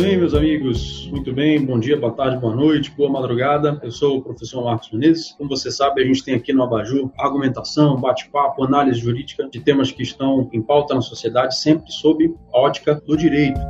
Bem, meus amigos? Muito bem, bom dia, boa tarde, boa noite, boa madrugada. Eu sou o professor Marcos Menezes. Como você sabe, a gente tem aqui no Abaju argumentação, bate-papo, análise jurídica de temas que estão em pauta na sociedade, sempre sob a ótica do direito.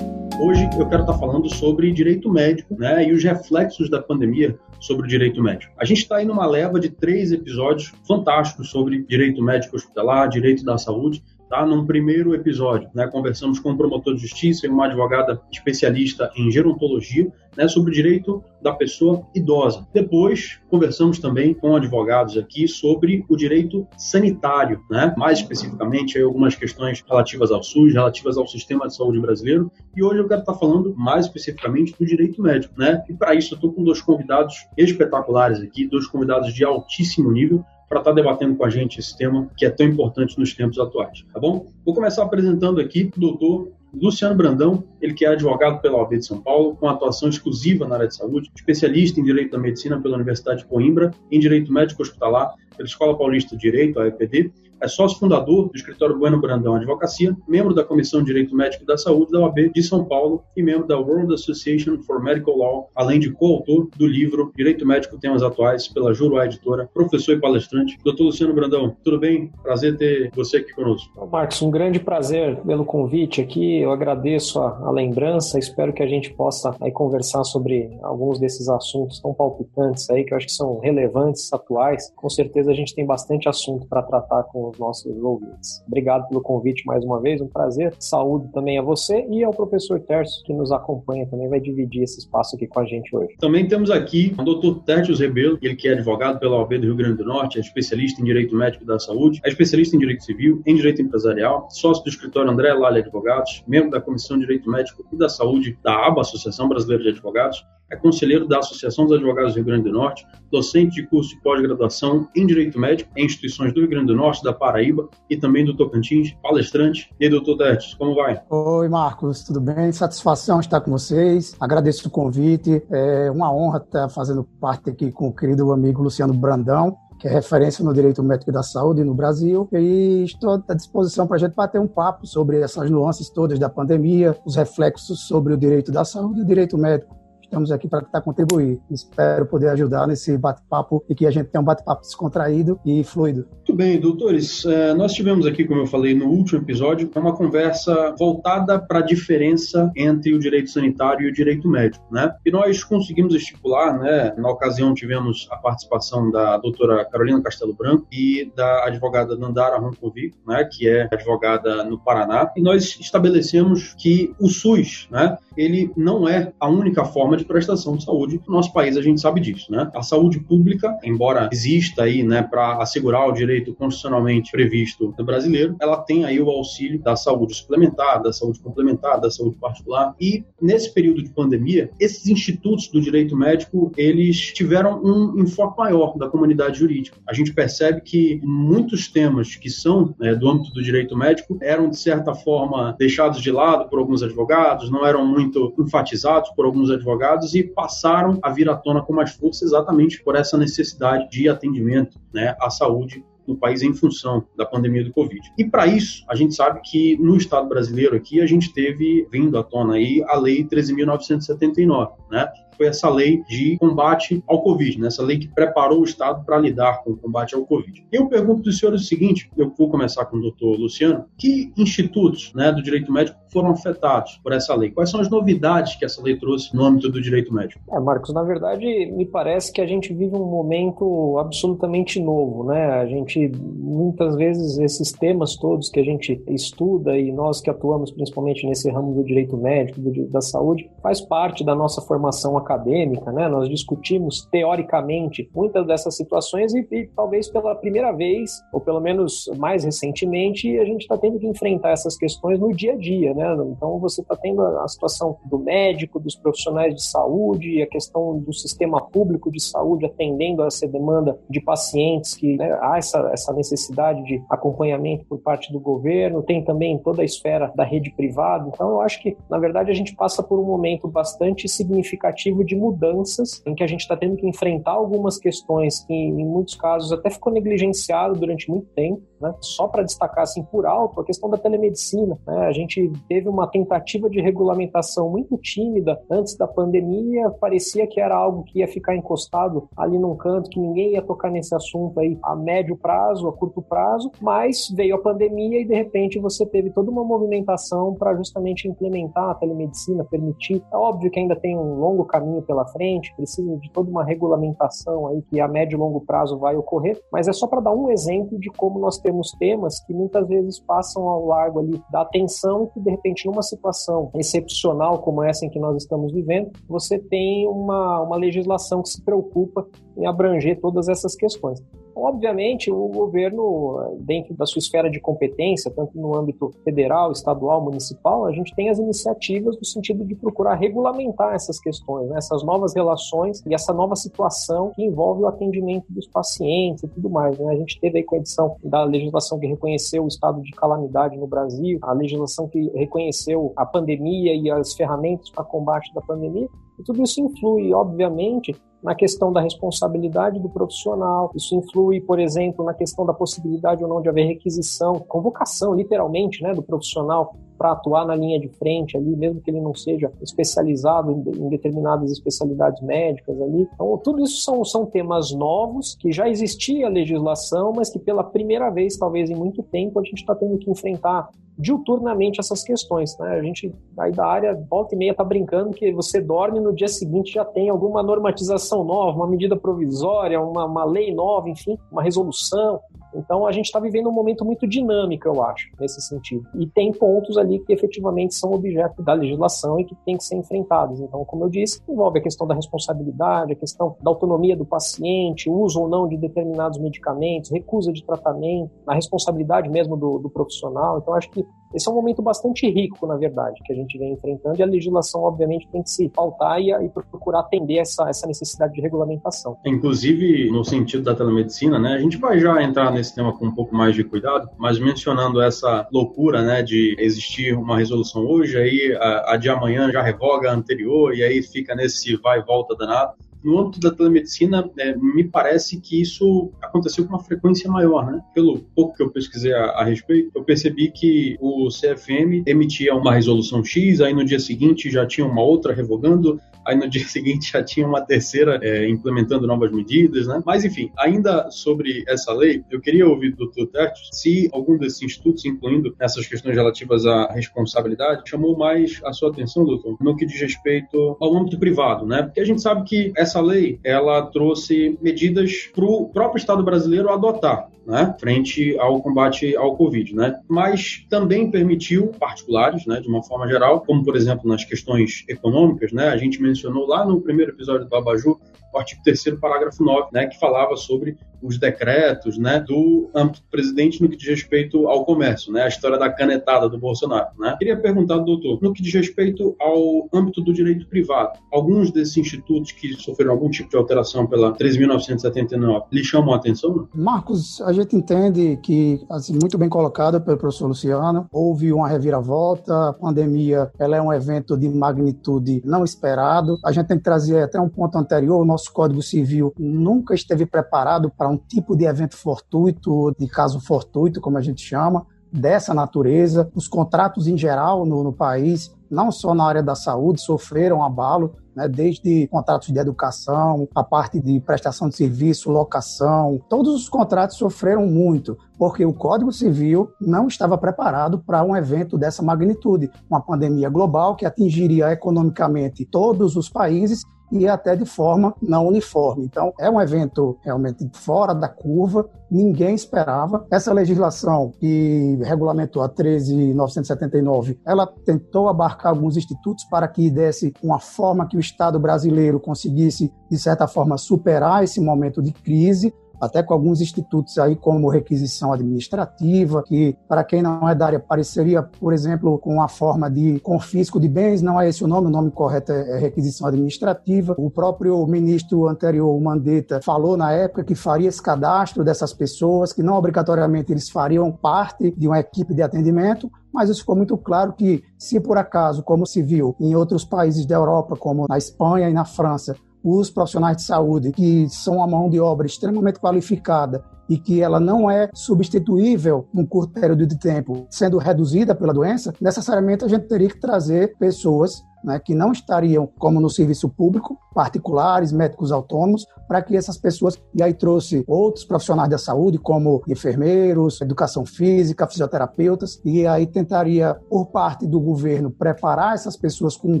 Hoje eu quero estar falando sobre direito médico né, e os reflexos da pandemia sobre o direito médico. A gente está aí numa leva de três episódios fantásticos sobre direito médico hospitalar, direito da saúde, Tá? Num primeiro episódio, né, conversamos com um promotor de justiça e uma advogada especialista em gerontologia né, sobre o direito da pessoa idosa. Depois, conversamos também com advogados aqui sobre o direito sanitário, né, mais especificamente aí, algumas questões relativas ao SUS, relativas ao sistema de saúde brasileiro. E hoje eu quero estar falando mais especificamente do direito médico. Né? E para isso, eu estou com dois convidados espetaculares aqui, dois convidados de altíssimo nível para estar tá debatendo com a gente esse tema que é tão importante nos tempos atuais, tá bom? Vou começar apresentando aqui o doutor Luciano Brandão, ele que é advogado pela OAB de São Paulo, com atuação exclusiva na área de saúde, especialista em Direito da Medicina pela Universidade de Coimbra, em Direito Médico Hospitalar pela Escola Paulista de Direito, a EPD, é sócio fundador do escritório Bueno Brandão Advocacia, membro da Comissão de Direito Médico da Saúde da OAB de São Paulo e membro da World Association for Medical Law, além de coautor do livro Direito Médico Temas Atuais pela Juruá Editora, professor e palestrante. Doutor Luciano Brandão, tudo bem? Prazer ter você aqui conosco. Marcos, um grande prazer pelo convite aqui. Eu agradeço a, a lembrança. Espero que a gente possa aí conversar sobre alguns desses assuntos tão palpitantes aí que eu acho que são relevantes, atuais. Com certeza a gente tem bastante assunto para tratar com os nossos ouvintes. Obrigado pelo convite mais uma vez, um prazer. Saúde também a você e ao professor Terço, que nos acompanha também, vai dividir esse espaço aqui com a gente hoje. Também temos aqui o Dr. Tertius Rebelo, ele que é advogado pela OAB do Rio Grande do Norte, é especialista em Direito Médico da Saúde, é especialista em Direito Civil, em Direito Empresarial, sócio do escritório André Lali Advogados, membro da Comissão de Direito Médico e da Saúde da ABA, Associação Brasileira de Advogados, é conselheiro da Associação dos Advogados do Rio Grande do Norte, docente de curso de pós-graduação em Direito Médico em instituições do Rio Grande do Norte, da Paraíba e também do Tocantins, palestrante. E aí, doutor Tertes, como vai? Oi, Marcos, tudo bem? Satisfação estar com vocês. Agradeço o convite. É uma honra estar fazendo parte aqui com o querido amigo Luciano Brandão, que é referência no direito médico da saúde no Brasil. E estou à disposição para a gente bater um papo sobre essas nuances todas da pandemia, os reflexos sobre o direito da saúde e o direito médico Estamos aqui para tentar contribuir. Espero poder ajudar nesse bate-papo e que a gente tenha um bate-papo descontraído e fluido. Muito bem, doutores. É, nós tivemos aqui, como eu falei no último episódio, uma conversa voltada para a diferença entre o direito sanitário e o direito médico, né? E nós conseguimos estipular, né? Na ocasião tivemos a participação da doutora Carolina Castelo Branco e da advogada Nandara Roncovic, né? Que é advogada no Paraná. E nós estabelecemos que o SUS, né? Ele não é a única forma de prestação de saúde no nosso país, a gente sabe disso, né? A saúde pública, embora exista aí, né, para assegurar o direito constitucionalmente previsto do brasileiro, ela tem aí o auxílio da saúde suplementar, da saúde complementar, da saúde particular. E nesse período de pandemia, esses institutos do direito médico, eles tiveram um enfoque maior da comunidade jurídica. A gente percebe que muitos temas que são né, do âmbito do direito médico eram, de certa forma, deixados de lado por alguns advogados, não eram muito enfatizados por alguns advogados advogados e passaram a vir à tona com mais força exatamente por essa necessidade de atendimento né, à saúde no país em função da pandemia do Covid. E para isso, a gente sabe que no Estado brasileiro aqui, a gente teve vindo à tona aí a Lei 13.979, né? Foi essa lei de combate ao Covid, né? essa lei que preparou o Estado para lidar com o combate ao Covid. Eu pergunto para os senhores o seguinte, eu vou começar com o doutor Luciano, que institutos né, do direito médico foram afetados por essa lei? Quais são as novidades que essa lei trouxe no âmbito do direito médico? É, Marcos, na verdade, me parece que a gente vive um momento absolutamente novo, né? A gente, muitas vezes, esses temas todos que a gente estuda e nós que atuamos principalmente nesse ramo do direito médico, do, da saúde, faz parte da nossa formação acadêmica, né? Nós discutimos teoricamente muitas dessas situações e, e talvez pela primeira vez, ou pelo menos mais recentemente, a gente está tendo que enfrentar essas questões no dia a dia, né? Então você está tendo a situação do médico, dos profissionais de saúde, a questão do sistema público de saúde atendendo a essa demanda de pacientes que né, há essa, essa necessidade de acompanhamento por parte do governo, tem também toda a esfera da rede privada. Então eu acho que, na verdade, a gente passa por um momento bastante significativo de mudanças em que a gente está tendo que enfrentar algumas questões que, em muitos casos, até ficou negligenciado durante muito tempo. Né? Só para destacar assim por alto a questão da telemedicina. Né? A gente teve uma tentativa de regulamentação muito tímida antes da pandemia, parecia que era algo que ia ficar encostado ali num canto, que ninguém ia tocar nesse assunto aí a médio prazo, a curto prazo, mas veio a pandemia e de repente você teve toda uma movimentação para justamente implementar a telemedicina, permitir. É óbvio que ainda tem um longo caminho pela frente, precisa de toda uma regulamentação aí que a médio e longo prazo vai ocorrer, mas é só para dar um exemplo de como nós temos temas que muitas vezes passam ao largo ali da atenção e que de repente numa situação excepcional como essa em que nós estamos vivendo, você tem uma, uma legislação que se preocupa em abranger todas essas questões. Obviamente, o governo, dentro da sua esfera de competência, tanto no âmbito federal, estadual, municipal, a gente tem as iniciativas no sentido de procurar regulamentar essas questões, né? essas novas relações e essa nova situação que envolve o atendimento dos pacientes e tudo mais. Né? A gente teve aí com a edição da legislação que reconheceu o estado de calamidade no Brasil, a legislação que reconheceu a pandemia e as ferramentas para combate da pandemia, e tudo isso influi, obviamente, na questão da responsabilidade do profissional. Isso influi, por exemplo, na questão da possibilidade ou não de haver requisição, convocação, literalmente, né, do profissional para atuar na linha de frente ali, mesmo que ele não seja especializado em, determinadas especialidades médicas ali. Então, tudo isso são, são temas novos que já existia a legislação, mas que pela primeira vez, talvez em muito tempo, a gente está tendo que enfrentar diuturnamente essas questões. Né? A gente aí da área volta e meia está brincando que você dorme no dia seguinte já tem alguma normatização nova, uma medida provisória, uma, uma lei nova, enfim, uma resolução. Então a gente está vivendo um momento muito dinâmico, eu acho, nesse sentido. E tem pontos ali que efetivamente são objeto da legislação e que tem que ser enfrentados. Então, como eu disse, envolve a questão da responsabilidade, a questão da autonomia do paciente, uso ou não de determinados medicamentos, recusa de tratamento, a responsabilidade mesmo do, do profissional. Então, acho que esse é um momento bastante rico, na verdade, que a gente vem enfrentando e a legislação, obviamente, tem que se pautar e, e procurar atender essa, essa necessidade de regulamentação. Inclusive, no sentido da telemedicina, né, a gente vai já entrar nesse tema com um pouco mais de cuidado, mas mencionando essa loucura né, de existir uma resolução hoje, aí a, a de amanhã já revoga a anterior e aí fica nesse vai e volta danado no âmbito da telemedicina, é, me parece que isso aconteceu com uma frequência maior, né? Pelo pouco que eu pesquisei a, a, respeito, eu percebi que o CFM emitia uma resolução X, aí no dia seguinte já tinha uma outra revogando, aí no dia seguinte já tinha uma terceira é, implementando novas medidas, né? Mas enfim, ainda sobre essa lei, eu queria ouvir do Dr. Tertes se algum desses institutos, incluindo essas questões relativas à responsabilidade, chamou mais a sua atenção, doutor, no que diz respeito ao âmbito privado, né? Porque a gente sabe que essa essa lei ela trouxe medidas para o próprio Estado brasileiro adotar. Né, frente ao combate ao Covid, né? Mas também permitiu particulares, né, de uma forma geral, como por exemplo nas questões econômicas, né? A gente mencionou lá no primeiro episódio do Abaju o artigo 3 parágrafo 9, né, que falava sobre os decretos, né, do presidente no que diz respeito ao comércio, né, a história da canetada do Bolsonaro, né. Queria perguntar, doutor, no que diz respeito ao âmbito do direito privado, alguns desses institutos que sofreram algum tipo de alteração pela 13.979 lhe chamam a atenção? Marcos, a gente entende que, assim, muito bem colocado pelo professor Luciano, houve uma reviravolta, a pandemia, ela é um evento de magnitude não esperado, a gente tem que trazer até um ponto anterior, o nosso Código Civil nunca esteve preparado para um tipo de evento fortuito, de caso fortuito, como a gente chama, dessa natureza. Os contratos em geral no, no país, não só na área da saúde, sofreram abalo, né, desde contratos de educação, a parte de prestação de serviço, locação, todos os contratos sofreram muito, porque o Código Civil não estava preparado para um evento dessa magnitude, uma pandemia global que atingiria economicamente todos os países e até de forma não uniforme. Então, é um evento realmente fora da curva, ninguém esperava. Essa legislação que regulamentou a 13.979, ela tentou abarcar alguns institutos para que desse uma forma que o Estado brasileiro conseguisse, de certa forma, superar esse momento de crise, até com alguns institutos aí como requisição administrativa, que para quem não é da área pareceria, por exemplo, com a forma de confisco de bens, não é esse o nome, o nome correto é requisição administrativa. O próprio ministro anterior, Mandetta, falou na época que faria esse cadastro dessas pessoas, que não obrigatoriamente eles fariam parte de uma equipe de atendimento, mas isso ficou muito claro que, se por acaso, como se viu em outros países da Europa, como na Espanha e na França, os profissionais de saúde, que são uma mão de obra extremamente qualificada e que ela não é substituível num curto período de tempo, sendo reduzida pela doença, necessariamente a gente teria que trazer pessoas né, que não estariam como no serviço público, particulares, médicos autônomos, para que essas pessoas, e aí trouxe outros profissionais da saúde, como enfermeiros, educação física, fisioterapeutas, e aí tentaria, por parte do governo, preparar essas pessoas com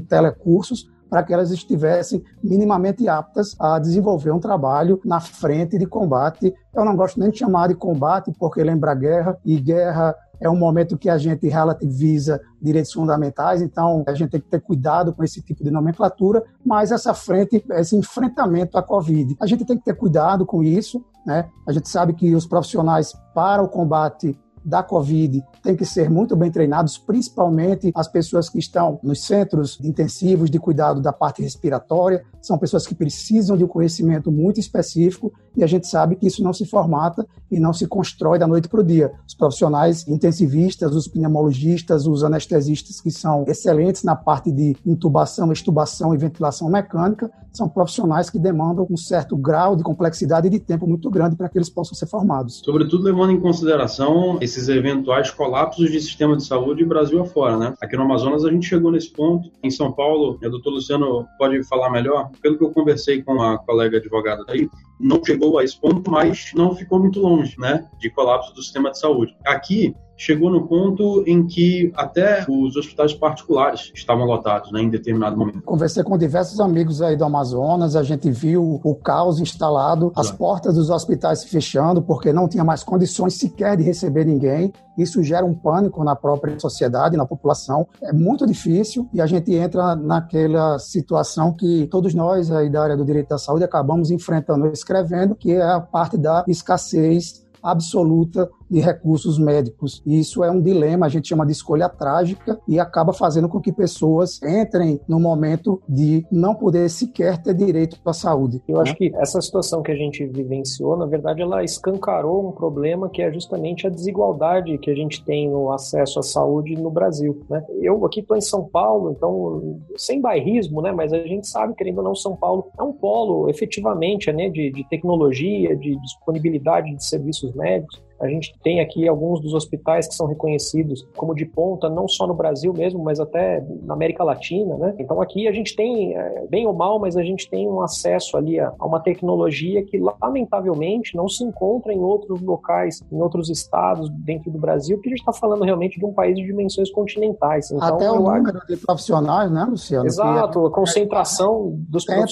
telecursos para que elas estivessem minimamente aptas a desenvolver um trabalho na frente de combate. Eu não gosto nem de chamar de combate, porque lembra guerra, e guerra é um momento que a gente relativiza direitos fundamentais, então a gente tem que ter cuidado com esse tipo de nomenclatura, mas essa frente, esse enfrentamento à Covid, a gente tem que ter cuidado com isso, né? A gente sabe que os profissionais para o combate da Covid têm que ser muito bem treinados, principalmente as pessoas que estão nos centros intensivos de cuidado da parte respiratória, são pessoas que precisam de um conhecimento muito específico e a gente sabe que isso não se formata e não se constrói da noite para o dia. Os profissionais intensivistas, os pneumologistas, os anestesistas que são excelentes na parte de intubação, extubação e ventilação mecânica, são profissionais que demandam um certo grau de complexidade e de tempo muito grande para que eles possam ser formados. Sobretudo levando em consideração esses eventuais colapsos de sistema de saúde Brasil afora, né? Aqui no Amazonas a gente chegou nesse ponto. Em São Paulo, o doutor Luciano pode falar melhor, pelo que eu conversei com a colega advogada aí, não chegou a esse ponto, mas não ficou muito longe, né, de colapso do sistema de saúde. Aqui, chegou no ponto em que até os hospitais particulares estavam lotados né, em determinado momento. Conversei com diversos amigos aí do Amazonas, a gente viu o caos instalado, as portas dos hospitais se fechando porque não tinha mais condições sequer de receber ninguém. Isso gera um pânico na própria sociedade, na população. É muito difícil e a gente entra naquela situação que todos nós aí da área do direito da saúde acabamos enfrentando escrevendo, que é a parte da escassez absoluta de recursos médicos. E isso é um dilema, a gente chama de escolha trágica e acaba fazendo com que pessoas entrem no momento de não poder sequer ter direito à saúde. Eu né? acho que essa situação que a gente vivenciou, na verdade, ela escancarou um problema que é justamente a desigualdade que a gente tem no acesso à saúde no Brasil. Né? Eu aqui estou em São Paulo, então, sem bairrismo, né? mas a gente sabe, querendo ou não, São Paulo é um polo, efetivamente, né? de, de tecnologia, de disponibilidade de serviços médicos. A gente tem aqui alguns dos hospitais que são reconhecidos como de ponta, não só no Brasil mesmo, mas até na América Latina, né? Então aqui a gente tem, é, bem ou mal, mas a gente tem um acesso ali a, uma tecnologia que lamentavelmente não se encontra em outros locais, em outros estados dentro do Brasil, que a gente está falando realmente de um país de dimensões continentais. Então, até o número acho... de profissionais, né, Luciano? Exato, a concentração dos profissionais.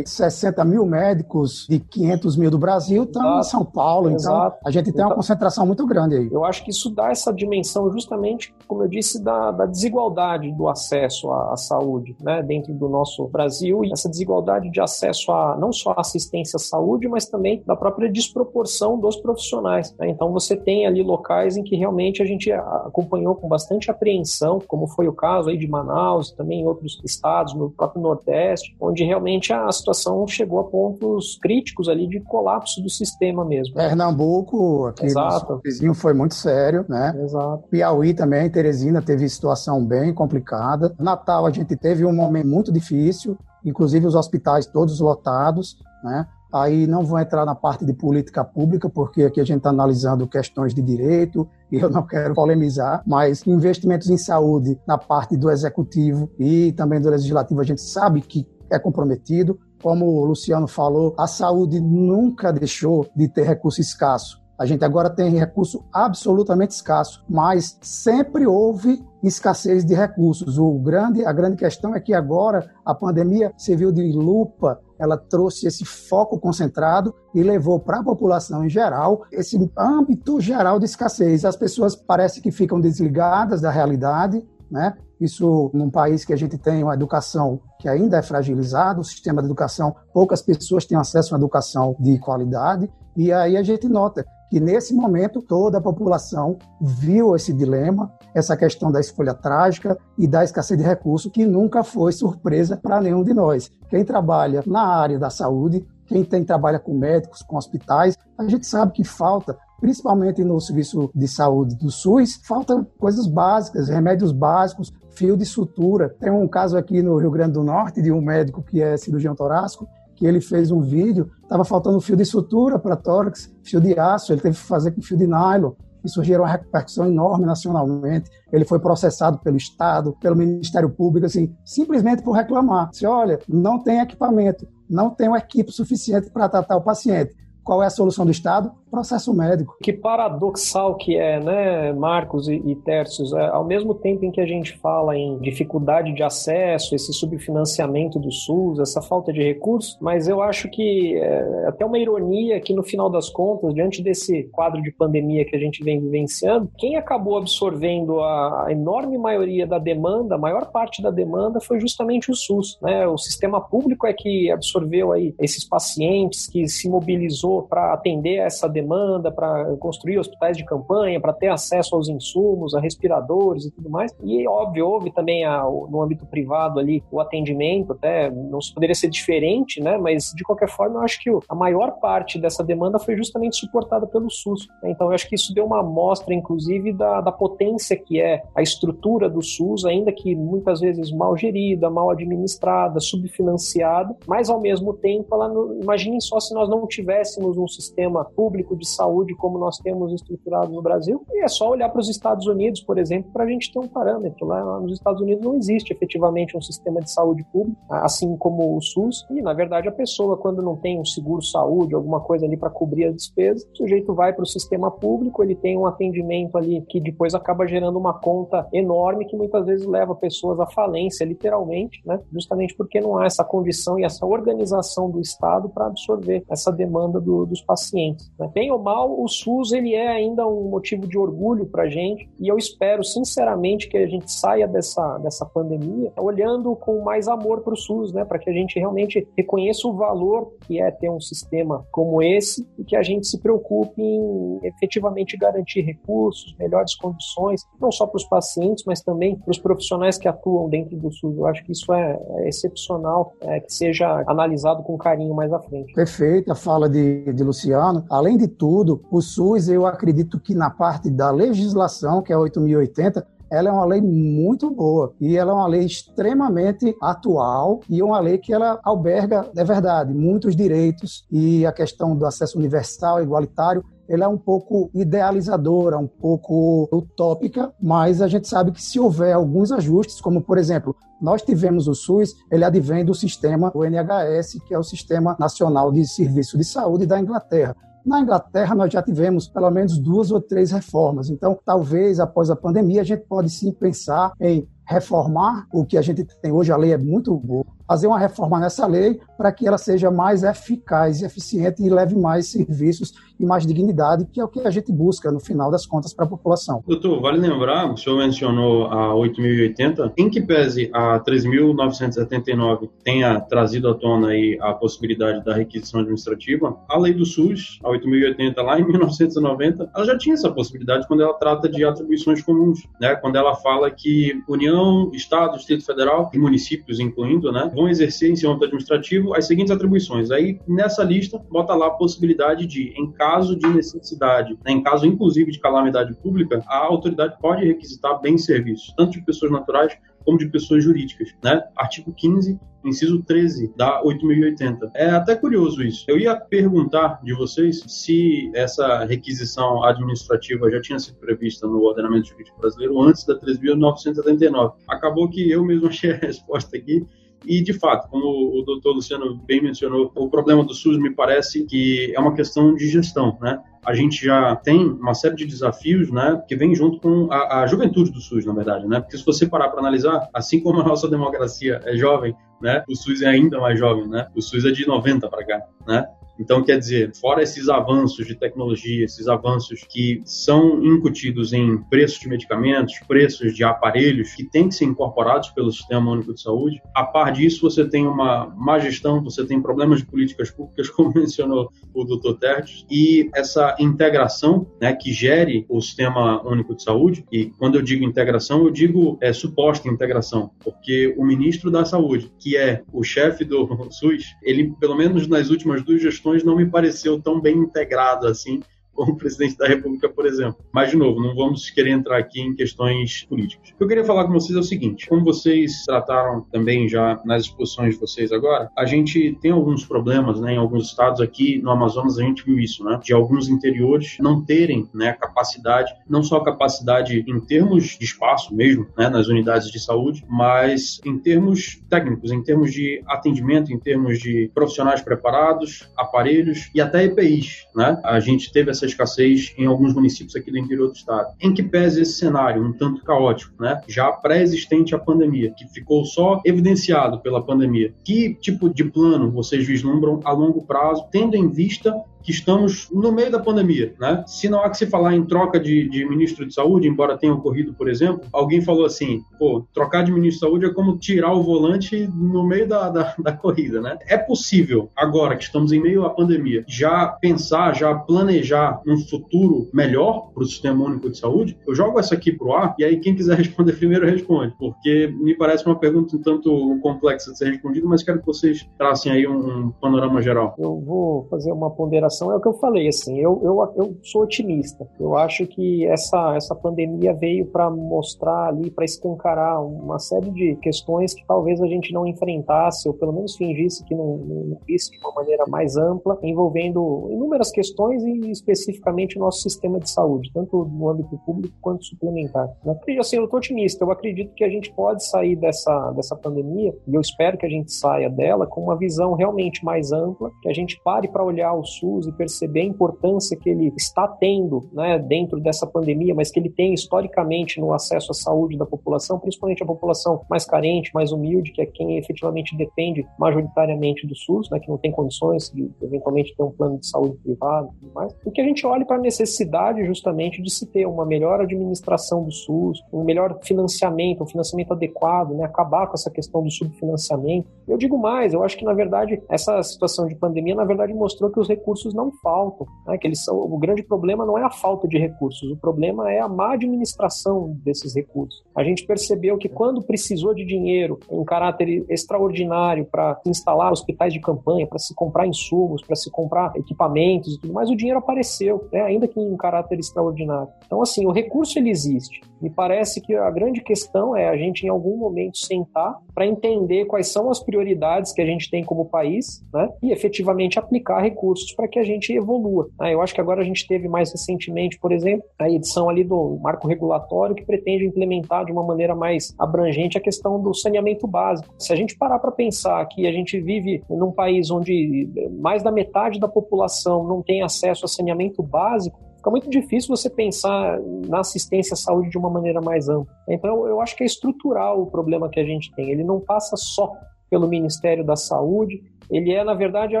160 mil médicos de 500 mil do Brasil estão em São Paulo, então Exato. a gente tem uma concentração muito grande aí. Eu acho que isso dá essa dimensão justamente, como eu disse, da, da desigualdade do acesso à, à, saúde, né, dentro do nosso Brasil e essa desigualdade de acesso a não só a assistência à saúde, mas também da própria desproporção dos profissionais. Né? Então você tem ali locais em que realmente a gente acompanhou com bastante apreensão, como foi o caso aí de Manaus, também em outros estados, no próprio Nordeste, onde realmente a situação chegou a pontos críticos ali de colapso do sistema mesmo. Pernambuco, aqui Exato. vizinho foi muito sério, né? Exato. Piauí também, Teresina teve situação bem complicada. Natal a gente teve um momento muito difícil, inclusive os hospitais todos lotados, né? Aí não vou entrar na parte de política pública, porque aqui a gente está analisando questões de direito e eu não quero polemizar, mas investimentos em saúde na parte do executivo e também do legislativo a gente sabe que é comprometido. Como o Luciano falou, a saúde nunca deixou de ter recurso escasso. A gente agora tem recurso absolutamente escasso, mas sempre houve escassez de recursos. O grande, a grande questão é que agora a pandemia serviu de lupa, ela trouxe esse foco concentrado e levou para a população em geral esse âmbito geral de escassez. As pessoas parecem que ficam desligadas da realidade, né? Isso num país que a gente tem uma educação que ainda é fragilizada, o sistema de educação, poucas pessoas têm acesso a uma educação de qualidade, e aí a gente nota que nesse momento toda a população viu esse dilema, essa questão da escolha trágica e da escassez de recursos, que nunca foi surpresa para nenhum de nós. Quem trabalha na área da saúde, quem tem trabalha com médicos, com hospitais, a gente sabe que falta principalmente no serviço de saúde do SUS, faltam coisas básicas, remédios básicos, fio de sutura. Tem um caso aqui no Rio Grande do Norte de um médico que é cirurgião torácico, que ele fez um vídeo, estava faltando fio de sutura para tórax, fio de aço, ele teve que fazer com fio de nylon. Isso gerou uma repercussão enorme nacionalmente. Ele foi processado pelo Estado, pelo Ministério Público, assim, simplesmente por reclamar. Se olha, não tem equipamento, não tem uma equipe suficiente para tratar o paciente. Qual é a solução do Estado? Processo médico. Que paradoxal que é, né, Marcos e, e Tércios? É, ao mesmo tempo em que a gente fala em dificuldade de acesso, esse subfinanciamento do SUS, essa falta de recursos, mas eu acho que é até uma ironia que no final das contas, diante desse quadro de pandemia que a gente vem vivenciando, quem acabou absorvendo a, a enorme maioria da demanda, a maior parte da demanda foi justamente o SUS, né? O sistema público é que absorveu aí esses pacientes, que se mobilizou para atender essa demanda demanda para construir hospitais de campanha, para ter acesso aos insumos, a respiradores e tudo mais. E, óbvio, houve também a, no âmbito privado ali o atendimento, até não poderia ser diferente, né? Mas, de qualquer forma, eu acho que a maior parte dessa demanda foi justamente suportada pelo SUS. Então, eu acho que isso deu uma amostra, inclusive, da, da potência que é a estrutura do SUS, ainda que muitas vezes mal gerida, mal administrada, subfinanciada, mas, ao mesmo tempo, ela, imaginem só se nós não tivéssemos um sistema público público de saúde como nós temos estruturado no Brasil. E é só olhar para os Estados Unidos, por exemplo, para a gente ter um parâmetro. Lá nos Estados Unidos não existe efetivamente um sistema de saúde público, assim como o SUS. E, na verdade, a pessoa, quando não tem um seguro saúde, alguma coisa ali para cobrir as despesas, o sujeito vai para o sistema público, ele tem um atendimento ali que depois acaba gerando uma conta enorme que muitas vezes leva pessoas à falência, literalmente, né? justamente porque não há essa condição e essa organização do Estado para absorver essa demanda do, dos pacientes. Né? Bem ou mal, o SUS ele é ainda um motivo de orgulho para a gente e eu espero sinceramente que a gente saia dessa, dessa pandemia olhando com mais amor para o SUS, né, para que a gente realmente reconheça o valor que é ter um sistema como esse e que a gente se preocupe em efetivamente garantir recursos, melhores condições, não só para os pacientes, mas também para os profissionais que atuam dentro do SUS. Eu acho que isso é, é excepcional, é, que seja analisado com carinho mais à frente. Perfeita fala de, de Luciano. Além de tudo, o SUS, eu acredito que na parte da legislação, que é a 8080, ela é uma lei muito boa e ela é uma lei extremamente atual e uma lei que ela alberga, é verdade, muitos direitos e a questão do acesso universal, igualitário, ela é um pouco idealizadora, um pouco utópica, mas a gente sabe que se houver alguns ajustes, como por exemplo, nós tivemos o SUS, ele advém do sistema o NHS, que é o Sistema Nacional de Serviço de Saúde da Inglaterra. Na Inglaterra, nós já tivemos pelo menos duas ou três reformas. Então, talvez após a pandemia, a gente pode sim pensar em reformar o que a gente tem hoje. A lei é muito boa, fazer uma reforma nessa lei para que ela seja mais eficaz e eficiente e leve mais serviços e mais dignidade, que é o que a gente busca, no final das contas, para a população. Doutor, vale lembrar, o senhor mencionou a 8.080, em que pese a 3.979 tenha trazido à tona aí a possibilidade da requisição administrativa, a lei do SUS, a 8.080, lá em 1990, ela já tinha essa possibilidade quando ela trata de atribuições comuns, né? quando ela fala que União, Estado, Distrito Federal e municípios, incluindo, né, vão exercer em seu âmbito administrativo as seguintes atribuições. Aí, nessa lista, bota lá a possibilidade de, em caso de necessidade, né, em caso inclusive de calamidade pública, a autoridade pode requisitar bens e serviços, tanto de pessoas naturais como de pessoas jurídicas, né? Artigo 15, inciso 13 da 8080. É até curioso isso. Eu ia perguntar de vocês se essa requisição administrativa já tinha sido prevista no ordenamento jurídico brasileiro antes da 3.979. Acabou que eu mesmo achei a resposta aqui e, de fato, como o doutor Luciano bem mencionou, o problema do SUS me parece que é uma questão de gestão, né? A gente já tem uma série de desafios, né, que vem junto com a, a juventude do SUS, na verdade, né? Porque se você parar para analisar, assim como a nossa democracia é jovem, né, o SUS é ainda mais jovem, né? O SUS é de 90 para cá, né? Então, quer dizer, fora esses avanços de tecnologia, esses avanços que são incutidos em preços de medicamentos, preços de aparelhos que têm que ser incorporados pelo Sistema Único de Saúde, a par disso você tem uma má gestão, você tem problemas de políticas públicas, como mencionou o Dr. Tertes, e essa integração né, que gere o Sistema Único de Saúde, e quando eu digo integração, eu digo é, suposta integração, porque o ministro da Saúde, que é o chefe do SUS, ele, pelo menos nas últimas duas gestões, não me pareceu tão bem integrado assim como presidente da República, por exemplo. Mas, de novo, não vamos querer entrar aqui em questões políticas. O que eu queria falar com vocês é o seguinte: como vocês trataram também já nas exposições de vocês agora, a gente tem alguns problemas, né, em alguns estados aqui no Amazonas, a gente viu isso, né, de alguns interiores não terem, né, capacidade, não só capacidade em termos de espaço mesmo, né, nas unidades de saúde, mas em termos técnicos, em termos de atendimento, em termos de profissionais preparados, aparelhos e até EPIs, né? A gente teve essa essa escassez em alguns municípios aqui do interior do estado. Em que pese esse cenário um tanto caótico, né, já pré-existente à pandemia, que ficou só evidenciado pela pandemia, que tipo de plano vocês vislumbram a longo prazo, tendo em vista que estamos no meio da pandemia, né? Se não há que se falar em troca de, de, ministro de saúde, embora tenha ocorrido, por exemplo, alguém falou assim, pô, trocar de ministro de saúde é como tirar o volante no meio da, da, da corrida, né? É possível, agora que estamos em meio à pandemia, já pensar, já planejar um futuro melhor para o Sistema Único de Saúde? Eu jogo essa aqui pro ar e aí quem quiser responder primeiro responde, porque me parece uma pergunta um tanto complexa de ser respondida, mas quero que vocês tracem aí um, um panorama geral. Eu vou fazer uma ponderação é o que eu falei, assim, eu, eu, eu sou otimista. Eu acho que essa, essa pandemia veio para mostrar ali, para escancarar uma série de questões que talvez a gente não enfrentasse, ou pelo menos fingisse que não, não visse de uma maneira mais ampla, envolvendo inúmeras questões e especificamente o nosso sistema de saúde, tanto no âmbito público quanto suplementar. Né? E assim, eu estou otimista, eu acredito que a gente pode sair dessa, dessa pandemia, e eu espero que a gente saia dela com uma visão realmente mais ampla, que a gente pare para olhar o SUS e perceber a importância que ele está tendo né, dentro dessa pandemia, mas que ele tem historicamente no acesso à saúde da população, principalmente a população mais carente, mais humilde, que é quem efetivamente depende majoritariamente do SUS, né, que não tem condições de eventualmente ter um plano de saúde privado e tudo mais, e que a gente olhe para a necessidade justamente de se ter uma melhor administração do SUS, um melhor financiamento, um financiamento adequado, né, acabar com essa questão do subfinanciamento. Eu digo mais, eu acho que na verdade essa situação de pandemia na verdade mostrou que os recursos recursos não faltam, né? que eles são o grande problema não é a falta de recursos, o problema é a má administração desses recursos. A gente percebeu que quando precisou de dinheiro em caráter extraordinário para instalar hospitais de campanha, para se comprar insumos, para se comprar equipamentos e tudo mais, o dinheiro apareceu, né? ainda que em caráter extraordinário. Então, assim, o recurso ele existe. Me parece que a grande questão é a gente em algum momento sentar para entender quais são as prioridades que a gente tem como país, né? E efetivamente aplicar recursos para que a gente evolua. Né? Eu acho que agora a gente teve mais recentemente, por exemplo, a edição ali do marco regulatório que pretende implementar de uma maneira mais abrangente a questão do saneamento básico. Se a gente parar para pensar que a gente vive num país onde mais da metade da população não tem acesso a saneamento básico, fica muito difícil você pensar na assistência à saúde de uma maneira mais ampla. Então, eu acho que é estrutural o problema que a gente tem. Ele não passa só pelo Ministério da Saúde, ele é, na verdade, eu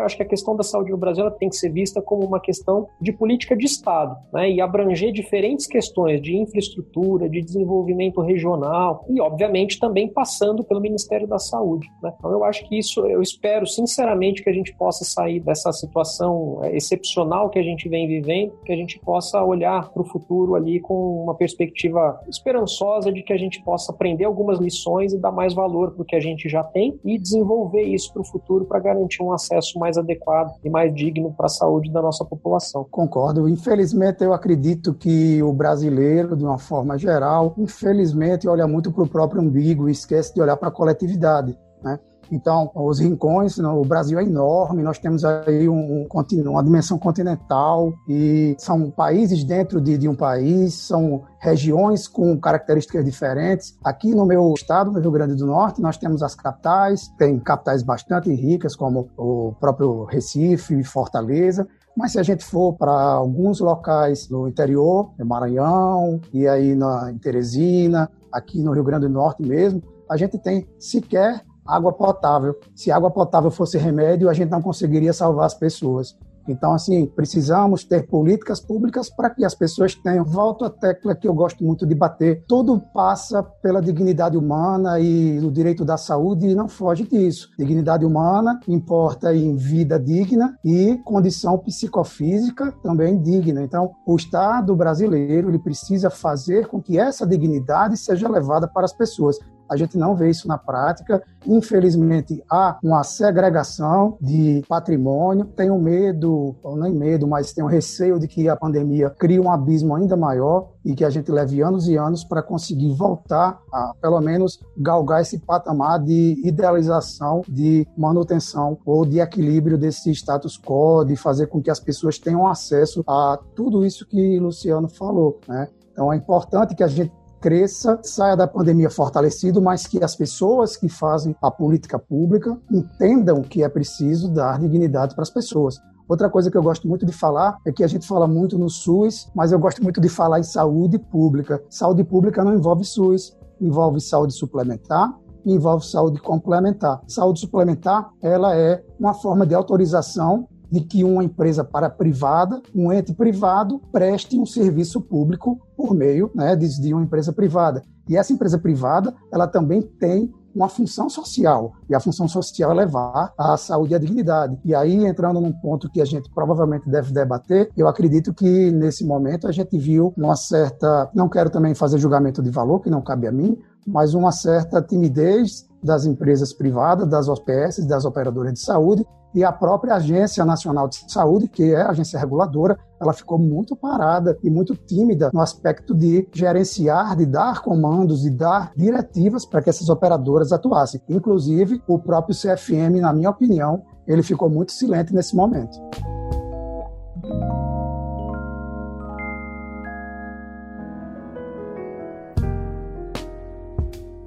acho que a questão da saúde no Brasil tem que ser vista como uma questão de política de Estado, né? E abranger diferentes questões de infraestrutura, de desenvolvimento regional e, obviamente, também passando pelo Ministério da Saúde. Né? Então, eu acho que isso, eu espero sinceramente que a gente possa sair dessa situação é, excepcional que a gente vem vivendo, que a gente possa olhar para o futuro ali com uma perspectiva esperançosa de que a gente possa aprender algumas lições e dar mais valor para o que a gente já tem e desenvolver isso para o futuro para garantir garantir um acesso mais adequado e mais digno para a saúde da nossa população. Concordo. Infelizmente, eu acredito que o brasileiro, de uma forma geral, infelizmente olha muito para o próprio umbigo e esquece de olhar para a coletividade. Né? Então, os rincões, o Brasil é enorme, nós temos aí um, um, uma dimensão continental e são países dentro de, de, um país, são regiões com características diferentes. Aqui no meu estado, no Rio Grande do Norte, nós temos as capitais, tem capitais bastante ricas, como o próprio Recife e Fortaleza, mas se a gente for para alguns locais no interior, Maranhão, e aí na, em Teresina, aqui no Rio Grande do Norte mesmo, a gente tem sequer água potável. Se água potável fosse remédio, a gente não conseguiria salvar as pessoas. Então, assim, precisamos ter políticas públicas para que as pessoas tenham. Volto à tecla que eu gosto muito de bater. Tudo passa pela dignidade humana e o direito da saúde e não foge disso. Dignidade humana importa em vida digna e condição psicofísica também digna. Então, o Estado brasileiro ele precisa fazer com que essa dignidade seja levada para as pessoas. A gente não vê isso na prática. Infelizmente, há uma segregação de patrimônio. Tenho medo, ou nem medo, mas tenho receio de que a pandemia crie um abismo ainda maior e que a gente leve anos e anos para conseguir voltar a, pelo menos, galgar esse patamar de idealização, de manutenção ou de equilíbrio desse status quo, de fazer com que as pessoas tenham acesso a tudo isso que Luciano falou. Né? Então é importante que a gente cresça, saia da pandemia fortalecido, mas que as pessoas que fazem a política pública entendam que é preciso dar dignidade para as pessoas. Outra coisa que eu gosto muito de falar é que a gente fala muito no SUS, mas eu gosto muito de falar em saúde pública. Saúde pública não envolve SUS, envolve saúde suplementar, envolve saúde complementar. Saúde suplementar, ela é uma forma de autorização de que uma empresa para privada, um ente privado, preste um serviço público por meio né, de uma empresa privada. E essa empresa privada, ela também tem uma função social, e a função social é levar a saúde e a dignidade. E aí, entrando num ponto que a gente provavelmente deve debater, eu acredito que nesse momento a gente viu uma certa, não quero também fazer julgamento de valor, que não cabe a mim, mas uma certa timidez das empresas privadas, das OPS, das operadoras de saúde, e a própria Agência Nacional de Saúde, que é a agência reguladora, ela ficou muito parada e muito tímida no aspecto de gerenciar, de dar comandos, de dar diretivas para que essas operadoras atuassem. Inclusive, o próprio CFM, na minha opinião, ele ficou muito silente nesse momento.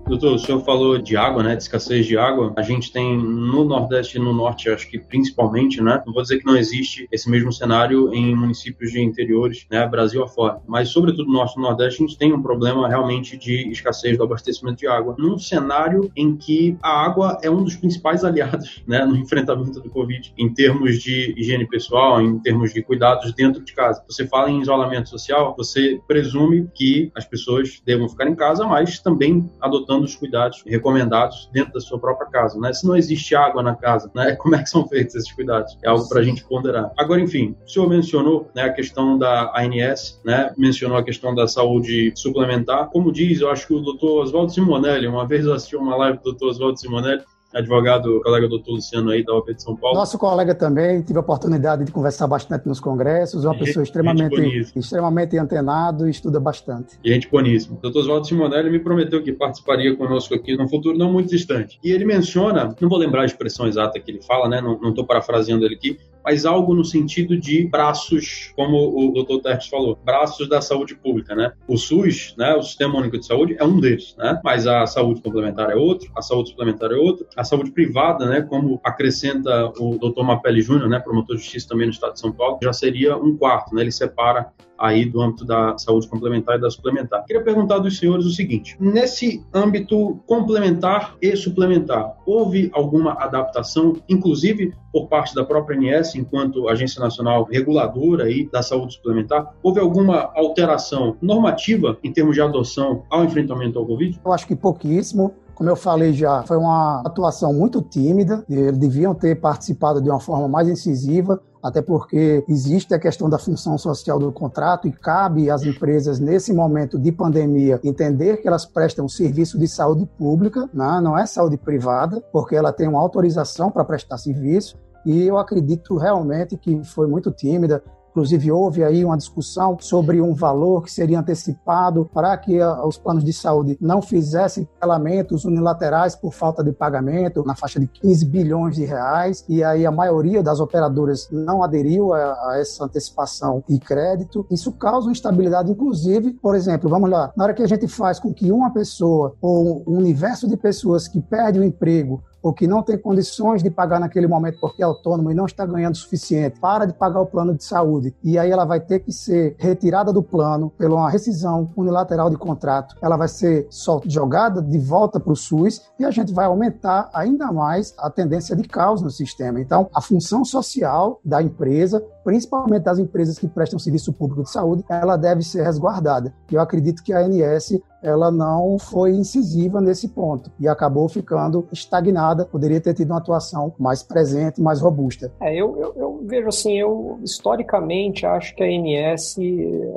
Doutor, o senhor falou de água, né, de escassez de água. A gente tem no Nordeste e no Norte, acho que principalmente, né, não vou dizer que não existe esse mesmo cenário em municípios de interiores, né, Brasil afora, mas sobretudo no Norte e no Nordeste a gente tem um problema realmente de escassez do abastecimento de água, num cenário em que a água é um dos principais aliados, né, no enfrentamento do Covid, em termos de higiene pessoal, em termos de cuidados dentro de casa. Você fala em isolamento social, você presume que as pessoas devam ficar em casa, mas também adotando adotando os cuidados recomendados dentro da sua própria casa, né? Se não existe água na casa, né? Como é que são feitos esses cuidados? É algo para a gente ponderar. Agora, enfim, o senhor mencionou né, a questão da ANS, né? Mencionou a questão da saúde suplementar. Como diz, eu acho que o doutor Oswaldo Simonelli, uma vez eu assisti uma live do doutor Oswaldo Simonelli, advogado, colega doutor Luciano aí da OAB de São Paulo. Nosso colega também, tive a oportunidade de conversar bastante nos congressos, uma gente, pessoa extremamente, extremamente antenado e estuda bastante. Gente boníssima. Doutor Oswaldo Simonelli me prometeu que participaria conosco aqui num futuro não muito distante. E ele menciona, não vou lembrar a expressão exata que ele fala, né, não estou parafraseando ele aqui, mas algo no sentido de braços, como o doutor Tertes falou, braços da saúde pública, né? O SUS, né, o Sistema Único de Saúde, é um deles, né? Mas a saúde complementar é outro, a saúde suplementar é outro, a saúde privada, né, como acrescenta o doutor Mapelli Júnior, né, promotor de justiça também no estado de São Paulo, já seria um quarto, né? Ele separa aí do âmbito da saúde complementar e da suplementar. Queria perguntar dos senhores o seguinte: nesse âmbito complementar e suplementar, houve alguma adaptação, inclusive por parte da própria ANS, enquanto agência nacional reguladora aí da saúde suplementar? Houve alguma alteração normativa em termos de adoção ao enfrentamento ao Covid? Eu acho que pouquíssimo. Como eu falei já, foi uma atuação muito tímida, eles deviam ter participado de uma forma mais incisiva, até porque existe a questão da função social do contrato e cabe às empresas, nesse momento de pandemia, entender que elas prestam serviço de saúde pública, né? não é saúde privada, porque ela tem uma autorização para prestar serviço. E eu acredito realmente que foi muito tímida. Inclusive, houve aí uma discussão sobre um valor que seria antecipado para que os planos de saúde não fizessem pagamentos unilaterais por falta de pagamento, na faixa de 15 bilhões de reais. E aí a maioria das operadoras não aderiu a, a essa antecipação de crédito. Isso causa instabilidade, inclusive, por exemplo, vamos lá, na hora que a gente faz com que uma pessoa ou um universo de pessoas que perde o emprego ou que não tem condições de pagar naquele momento porque é autônomo e não está ganhando o suficiente, para de pagar o plano de saúde e aí ela vai ter que ser retirada do plano pela uma rescisão unilateral de contrato, ela vai ser só jogada de volta para o SUS e a gente vai aumentar ainda mais a tendência de caos no sistema. Então, a função social da empresa principalmente das empresas que prestam serviço público de saúde, ela deve ser resguardada. Eu acredito que a ANS ela não foi incisiva nesse ponto e acabou ficando estagnada. Poderia ter tido uma atuação mais presente, mais robusta. É, eu, eu, eu, vejo assim, eu historicamente acho que a ANS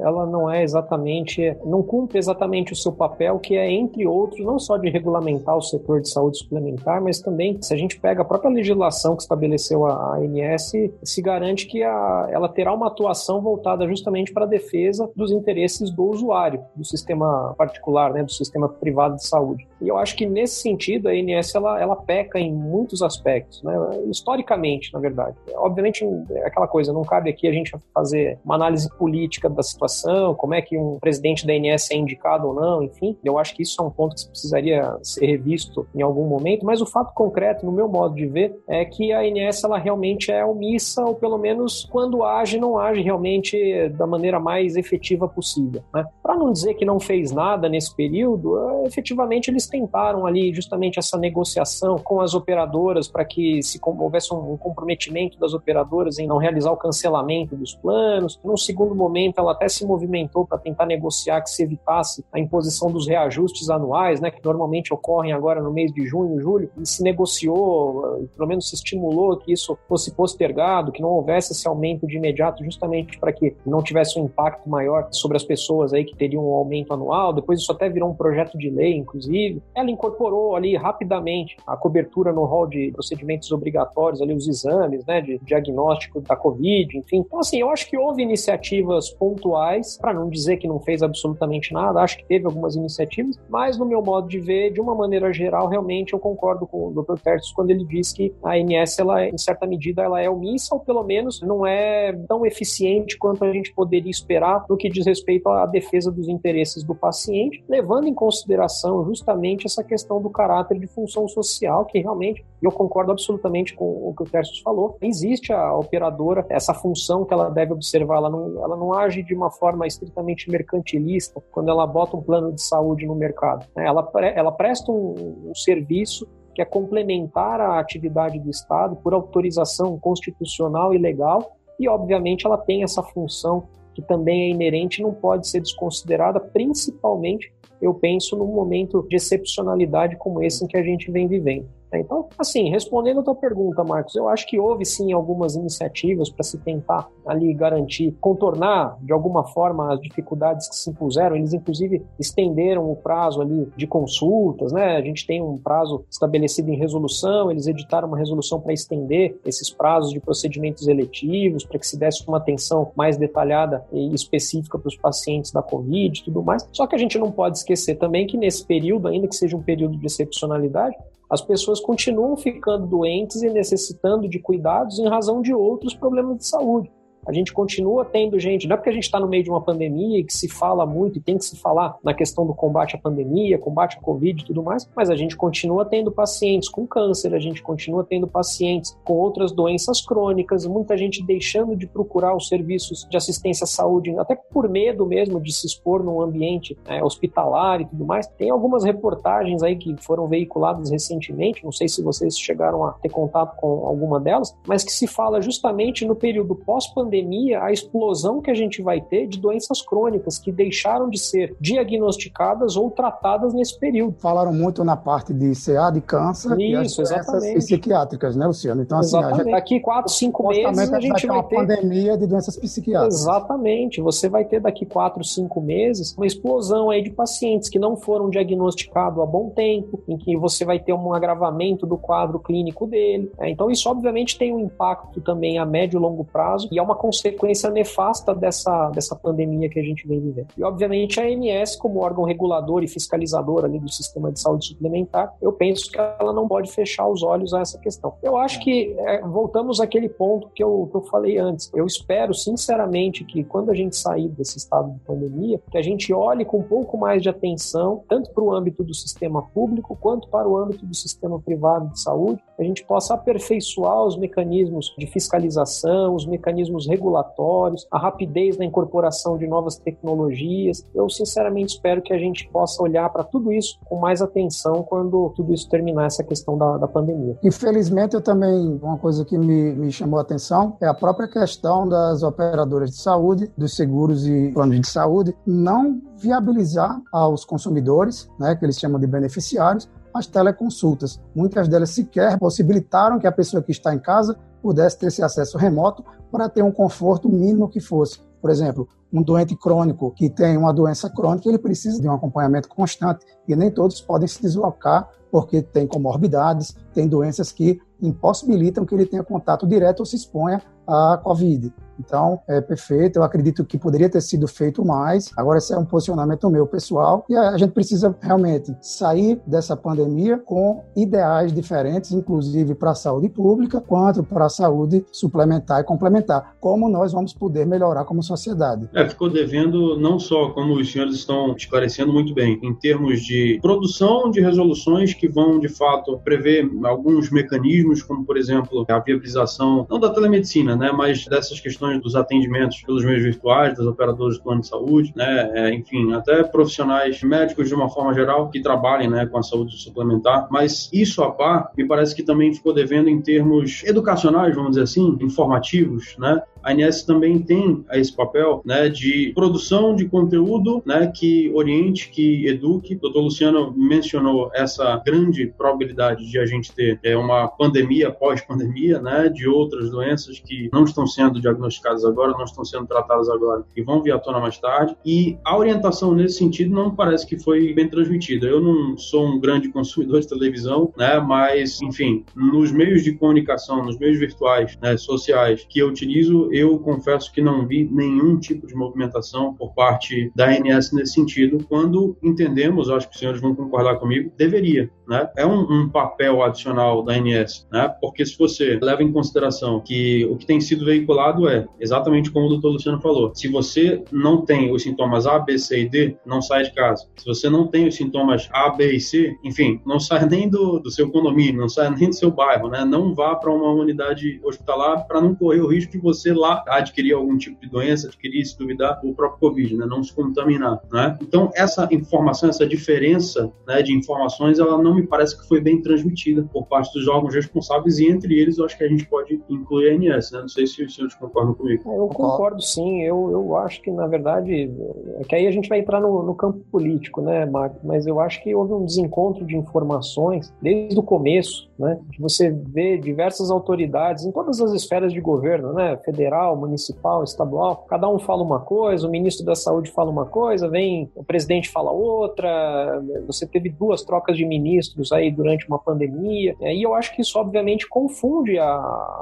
ela não é exatamente, não cumpre exatamente o seu papel, que é entre outros, não só de regulamentar o setor de saúde suplementar, mas também se a gente pega a própria legislação que estabeleceu a ANS, se garante que a, ela terá uma atuação voltada justamente para a defesa dos interesses do usuário, do sistema particular né, do sistema privado de saúde. E eu acho que nesse sentido a ANS ela, ela peca em muitos aspectos, né, historicamente, na verdade. Obviamente, é aquela coisa, não cabe aqui a gente fazer uma análise política da situação, como é que um presidente da ANS é indicado ou não, enfim. Eu acho que isso é um ponto que precisaria ser revisto em algum momento, mas o fato concreto, no meu modo de ver, é que a ANS ela realmente é omissa, ou pelo menos quando age, não age realmente da maneira mais efetiva possível. Né? Para não dizer que não fez nada nesse período, eh, efetivamente eles tentaram ali justamente essa negociação com as operadoras para que se houvesse um comprometimento das operadoras em não realizar o cancelamento dos planos. Num segundo momento, ela até se movimentou para tentar negociar que se evitasse a imposição dos reajustes anuais, né, que normalmente ocorrem agora no mês de junho, julho, e se negociou, pelo menos se estimulou que isso fosse postergado, que não houvesse esse aumento de imediato, justamente para que não tivesse um impacto maior sobre as pessoas aí que teriam um aumento anual. Depois isso até virou um projeto de lei, inclusive. Ela incorporou ali rapidamente a cobertura no rol de procedimentos obrigatórios, ali os exames, né, de diagnóstico da Covid, enfim. Então, assim, eu acho que houve iniciativas pontuais, para não dizer que não fez absolutamente nada, acho que teve algumas iniciativas, mas no meu modo de ver, de uma maneira geral, realmente eu concordo com o Dr. Tertius quando ele diz que a ANS, ela, em certa medida, ela é omissa ou pelo menos não é tão eficiente quanto a gente poderia esperar no que diz respeito à defesa dos interesses do paciente levando em consideração justamente essa questão do caráter de função social, que realmente, eu concordo absolutamente com o que o Tercius falou, existe a operadora, essa função que ela deve observar, ela não, ela não age de uma forma estritamente mercantilista quando ela bota um plano de saúde no mercado. Né? Ela, ela presta um, um serviço que é complementar à atividade do Estado por autorização constitucional e legal, e obviamente ela tem essa função que também é inerente e não pode ser desconsiderada, principalmente, eu penso, num momento de excepcionalidade como esse em que a gente vem vivendo. Então, assim, respondendo a tua pergunta, Marcos, eu acho que houve sim algumas iniciativas para se tentar ali garantir, contornar de alguma forma as dificuldades que se impuseram. Eles, inclusive, estenderam o prazo ali de consultas, né? A gente tem um prazo estabelecido em resolução, eles editaram uma resolução para estender esses prazos de procedimentos eletivos, para que se desse uma atenção mais detalhada e específica para os pacientes da Covid e tudo mais. Só que a gente não pode esquecer também que nesse período, ainda que seja um período de excepcionalidade, as pessoas continuam ficando doentes e necessitando de cuidados em razão de outros problemas de saúde. A gente continua tendo gente, não é porque a gente está no meio de uma pandemia e que se fala muito e tem que se falar na questão do combate à pandemia, combate à Covid e tudo mais, mas a gente continua tendo pacientes com câncer, a gente continua tendo pacientes com outras doenças crônicas, muita gente deixando de procurar os serviços de assistência à saúde, até por medo mesmo de se expor num ambiente é, hospitalar e tudo mais. Tem algumas reportagens aí que foram veiculadas recentemente, não sei se vocês chegaram a ter contato com alguma delas, mas que se fala justamente no período pós-pandemia pandemia, a explosão que a gente vai ter de doenças crônicas que deixaram de ser diagnosticadas ou tratadas nesse período. Falaram muito na parte de CA, de câncer Isso, e exatamente. psiquiátricas, né, Luciano? Então, assim, exatamente. Gente... daqui quatro, cinco meses a gente vai, ter uma pandemia de doenças psiquiátricas. Exatamente. Você vai ter daqui quatro, cinco meses uma explosão aí de pacientes que não foram diagnosticados há bom tempo, em que você vai ter um agravamento do quadro clínico dele. Então, isso obviamente tem um impacto também a médio e longo prazo e é uma consequência nefasta dessa, dessa pandemia que a gente vem vivendo. E, obviamente, a ANS, como órgão regulador e fiscalizador ali do sistema de saúde suplementar, eu penso que ela não pode fechar os olhos a essa questão. Eu acho que é, voltamos àquele ponto que eu, que eu falei antes. Eu espero, sinceramente, que quando a gente sair desse estado de pandemia, que a gente olhe com um pouco mais de atenção, tanto para o âmbito do sistema público quanto para o âmbito do sistema privado de saúde, a gente possa aperfeiçoar os mecanismos de fiscalização, os mecanismos regulatórios, a rapidez na incorporação de novas tecnologias. Eu, sinceramente, espero que a gente possa olhar para tudo isso com mais atenção quando tudo isso terminar, essa questão da, da pandemia. Infelizmente, eu também, uma coisa que me, me chamou a atenção é a própria questão das operadoras de saúde, dos seguros e planos de saúde, não viabilizar aos consumidores, né, que eles chamam de beneficiários, as teleconsultas. Muitas delas sequer possibilitaram que a pessoa que está em casa pudesse ter esse acesso remoto para ter um conforto mínimo que fosse. Por exemplo, um doente crônico que tem uma doença crônica, ele precisa de um acompanhamento constante e nem todos podem se deslocar porque tem comorbidades, tem doenças que impossibilitam que ele tenha contato direto ou se exponha à Covid. Então, é perfeito. Eu acredito que poderia ter sido feito mais. Agora, esse é um posicionamento meu pessoal. E a gente precisa realmente sair dessa pandemia com ideais diferentes, inclusive para a saúde pública, quanto para a saúde suplementar e complementar. Como nós vamos poder melhorar como sociedade. É, ficou devendo não só, como os senhores estão esclarecendo muito bem, em termos de produção de resoluções que vão, de fato, prever alguns mecanismos, como, por exemplo, a viabilização, não da telemedicina, né, mas dessas questões questões dos atendimentos pelos meios virtuais, das operadoras de plano de saúde, né, é, enfim, até profissionais médicos de uma forma geral que trabalhem né, com a saúde suplementar. Mas isso a par, me parece que também ficou devendo em termos educacionais, vamos dizer assim, informativos, né? A ANS também tem esse papel né, de produção de conteúdo né, que oriente, que eduque. O doutor Luciano mencionou essa grande probabilidade de a gente ter é, uma pandemia pós-pandemia, né, de outras doenças que não estão sendo diagnosticadas agora, não estão sendo tratadas agora e vão vir à tona mais tarde. E a orientação nesse sentido não parece que foi bem transmitida. Eu não sou um grande consumidor de televisão, né, mas, enfim, nos meios de comunicação, nos meios virtuais, né, sociais que eu utilizo, eu confesso que não vi nenhum tipo de movimentação por parte da ANS nesse sentido, quando entendemos, acho que os senhores vão concordar comigo, deveria. Né? É um, um papel adicional da ANS, né? porque se você leva em consideração que o que tem sido veiculado é exatamente como o doutor Luciano falou, se você não tem os sintomas A, B, C e D, não sai de casa. Se você não tem os sintomas A, B e C, enfim, não sai nem do, do seu condomínio, não sai nem do seu bairro, né? não vá para uma unidade hospitalar para não correr o risco de você lá adquirir algum tipo de doença, adquirir, se duvidar, o próprio Covid, né? não se contaminar. Né? Então, essa informação, essa diferença né, de informações, ela não me parece que foi bem transmitida por parte dos órgãos responsáveis e entre eles eu acho que a gente pode incluir a ANS. Né? Não sei se os senhores concordam comigo. É, eu concordo sim. Eu, eu acho que, na verdade, é que aí a gente vai entrar no, no campo político, né, Marco? Mas eu acho que houve um desencontro de informações desde o começo, né? Você vê diversas autoridades em todas as esferas de governo, né? Federal, municipal, estadual, cada um fala uma coisa, o ministro da Saúde fala uma coisa, vem o presidente fala outra, você teve duas trocas de ministros aí durante uma pandemia, né? e eu acho que isso obviamente confunde a,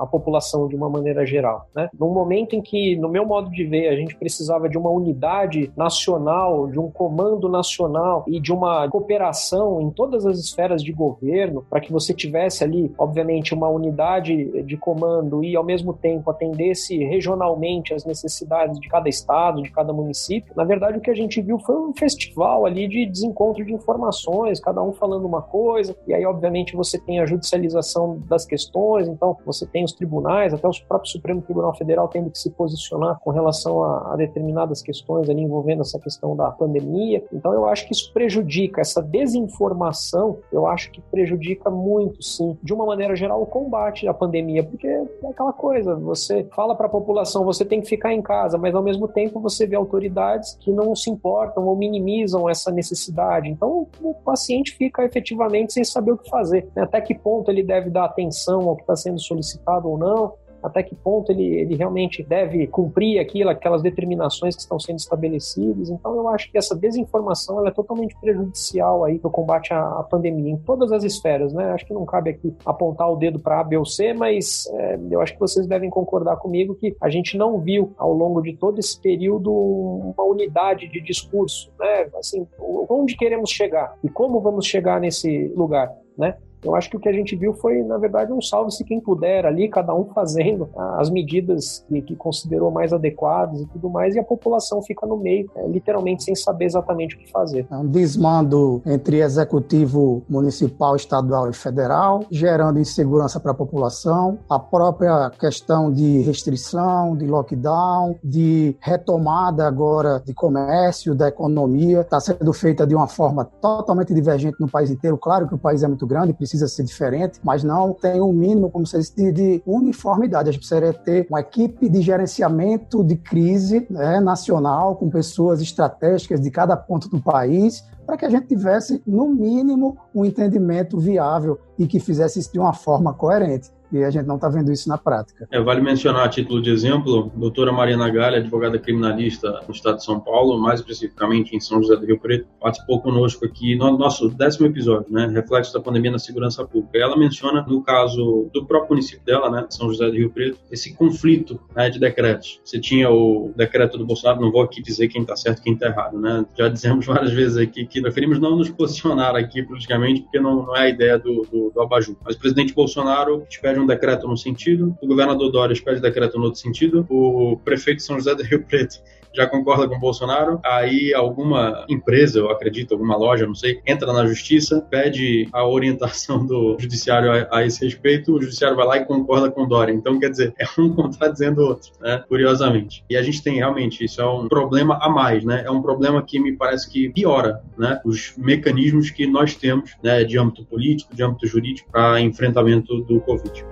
a população de uma maneira geral, né? Num momento em que, no meu modo de ver, a gente precisava de uma unidade nacional, de um comando nacional e de uma cooperação em todas as esferas de governo, para que você tivesse ali, obviamente, uma unidade de comando e, ao mesmo tempo, atendesse regionalmente as necessidades de cada estado, de cada município. Na verdade, o que a gente viu foi um festival ali de desencontro de informações, cada um falando uma coisa, e aí, obviamente, você tem a judicialização das questões, então você tem os tribunais, até o próprio Supremo Tribunal Federal tendo que se posicionar com relação a, a determinadas questões ali envolvendo essa questão da pandemia. Então, eu acho que isso prejudica, essa desinformação, eu acho que prejudica muito, sim, de uma maneira geral, o combate à pandemia, porque é aquela coisa, você fala para a população população, você tem que ficar em casa, mas ao mesmo tempo você vê autoridades que não se importam ou minimizam essa necessidade. Então o paciente fica efetivamente sem saber o que fazer. Né? Até que ponto ele deve dar atenção ao que está sendo solicitado ou não até que ponto ele, ele realmente deve cumprir aquilo, aquelas determinações que estão sendo estabelecidas. Então, eu acho que essa desinformação é totalmente prejudicial aí no combate à, à, pandemia, em todas as esferas, né? Acho que não cabe aqui apontar o dedo para A, B ou C, mas é, eu acho que vocês devem concordar comigo que a gente não viu ao longo de todo esse período uma unidade de discurso, né? Assim, onde queremos chegar e como vamos chegar nesse lugar, né? Eu acho que o que a gente viu foi, na verdade, um salve-se quem puder ali, cada um fazendo as medidas que, que, considerou mais adequadas e tudo mais, e a população fica no meio, é, literalmente sem saber exatamente o que fazer. É um desmando entre executivo municipal, estadual e federal, gerando insegurança para a população, a própria questão de restrição, de lockdown, de retomada agora de comércio, da economia, está sendo feita de uma forma totalmente divergente no país inteiro. Claro que o país é muito grande, precisa precisa ser diferente, mas não tem um mínimo, como você disse, de, de, uniformidade. A gente precisaria ter uma equipe de gerenciamento de crise né, nacional, com pessoas estratégicas de cada ponto do país, para que a gente tivesse, no mínimo, um entendimento viável e que fizesse isso de uma forma coerente e a gente não está vendo isso na prática. É, vale mencionar a título de exemplo, doutora Mariana Galha, advogada criminalista no estado de São Paulo, mais especificamente em São José do Rio Preto, participou conosco aqui no nosso décimo episódio, né, Reflexo da Pandemia na Segurança Pública. Ela menciona, no caso do próprio município dela, né, São José do Rio Preto, esse conflito né, de decretos. Você tinha o decreto do Bolsonaro, não vou aqui dizer quem está certo e quem está errado, né, já dizemos várias vezes aqui que preferimos não nos posicionar aqui politicamente, porque não, não é a ideia do, do, do Abaju. Mas o presidente Bolsonaro espera um decreto num sentido, o governador Dória pede decreto no outro sentido, o prefeito de São José do Rio Preto já concorda com o Bolsonaro, aí alguma empresa, eu acredito, alguma loja, não sei, entra na justiça, pede a orientação do judiciário a, a esse respeito, o judiciário vai lá e concorda com o Dória. Então, quer dizer, é um contradizendo o outro, né? Curiosamente. E a gente tem realmente, isso é um problema a mais, né? É um problema que me parece que piora, né? Os mecanismos que nós temos, né, de âmbito político, de âmbito jurídico, para enfrentamento do Covid.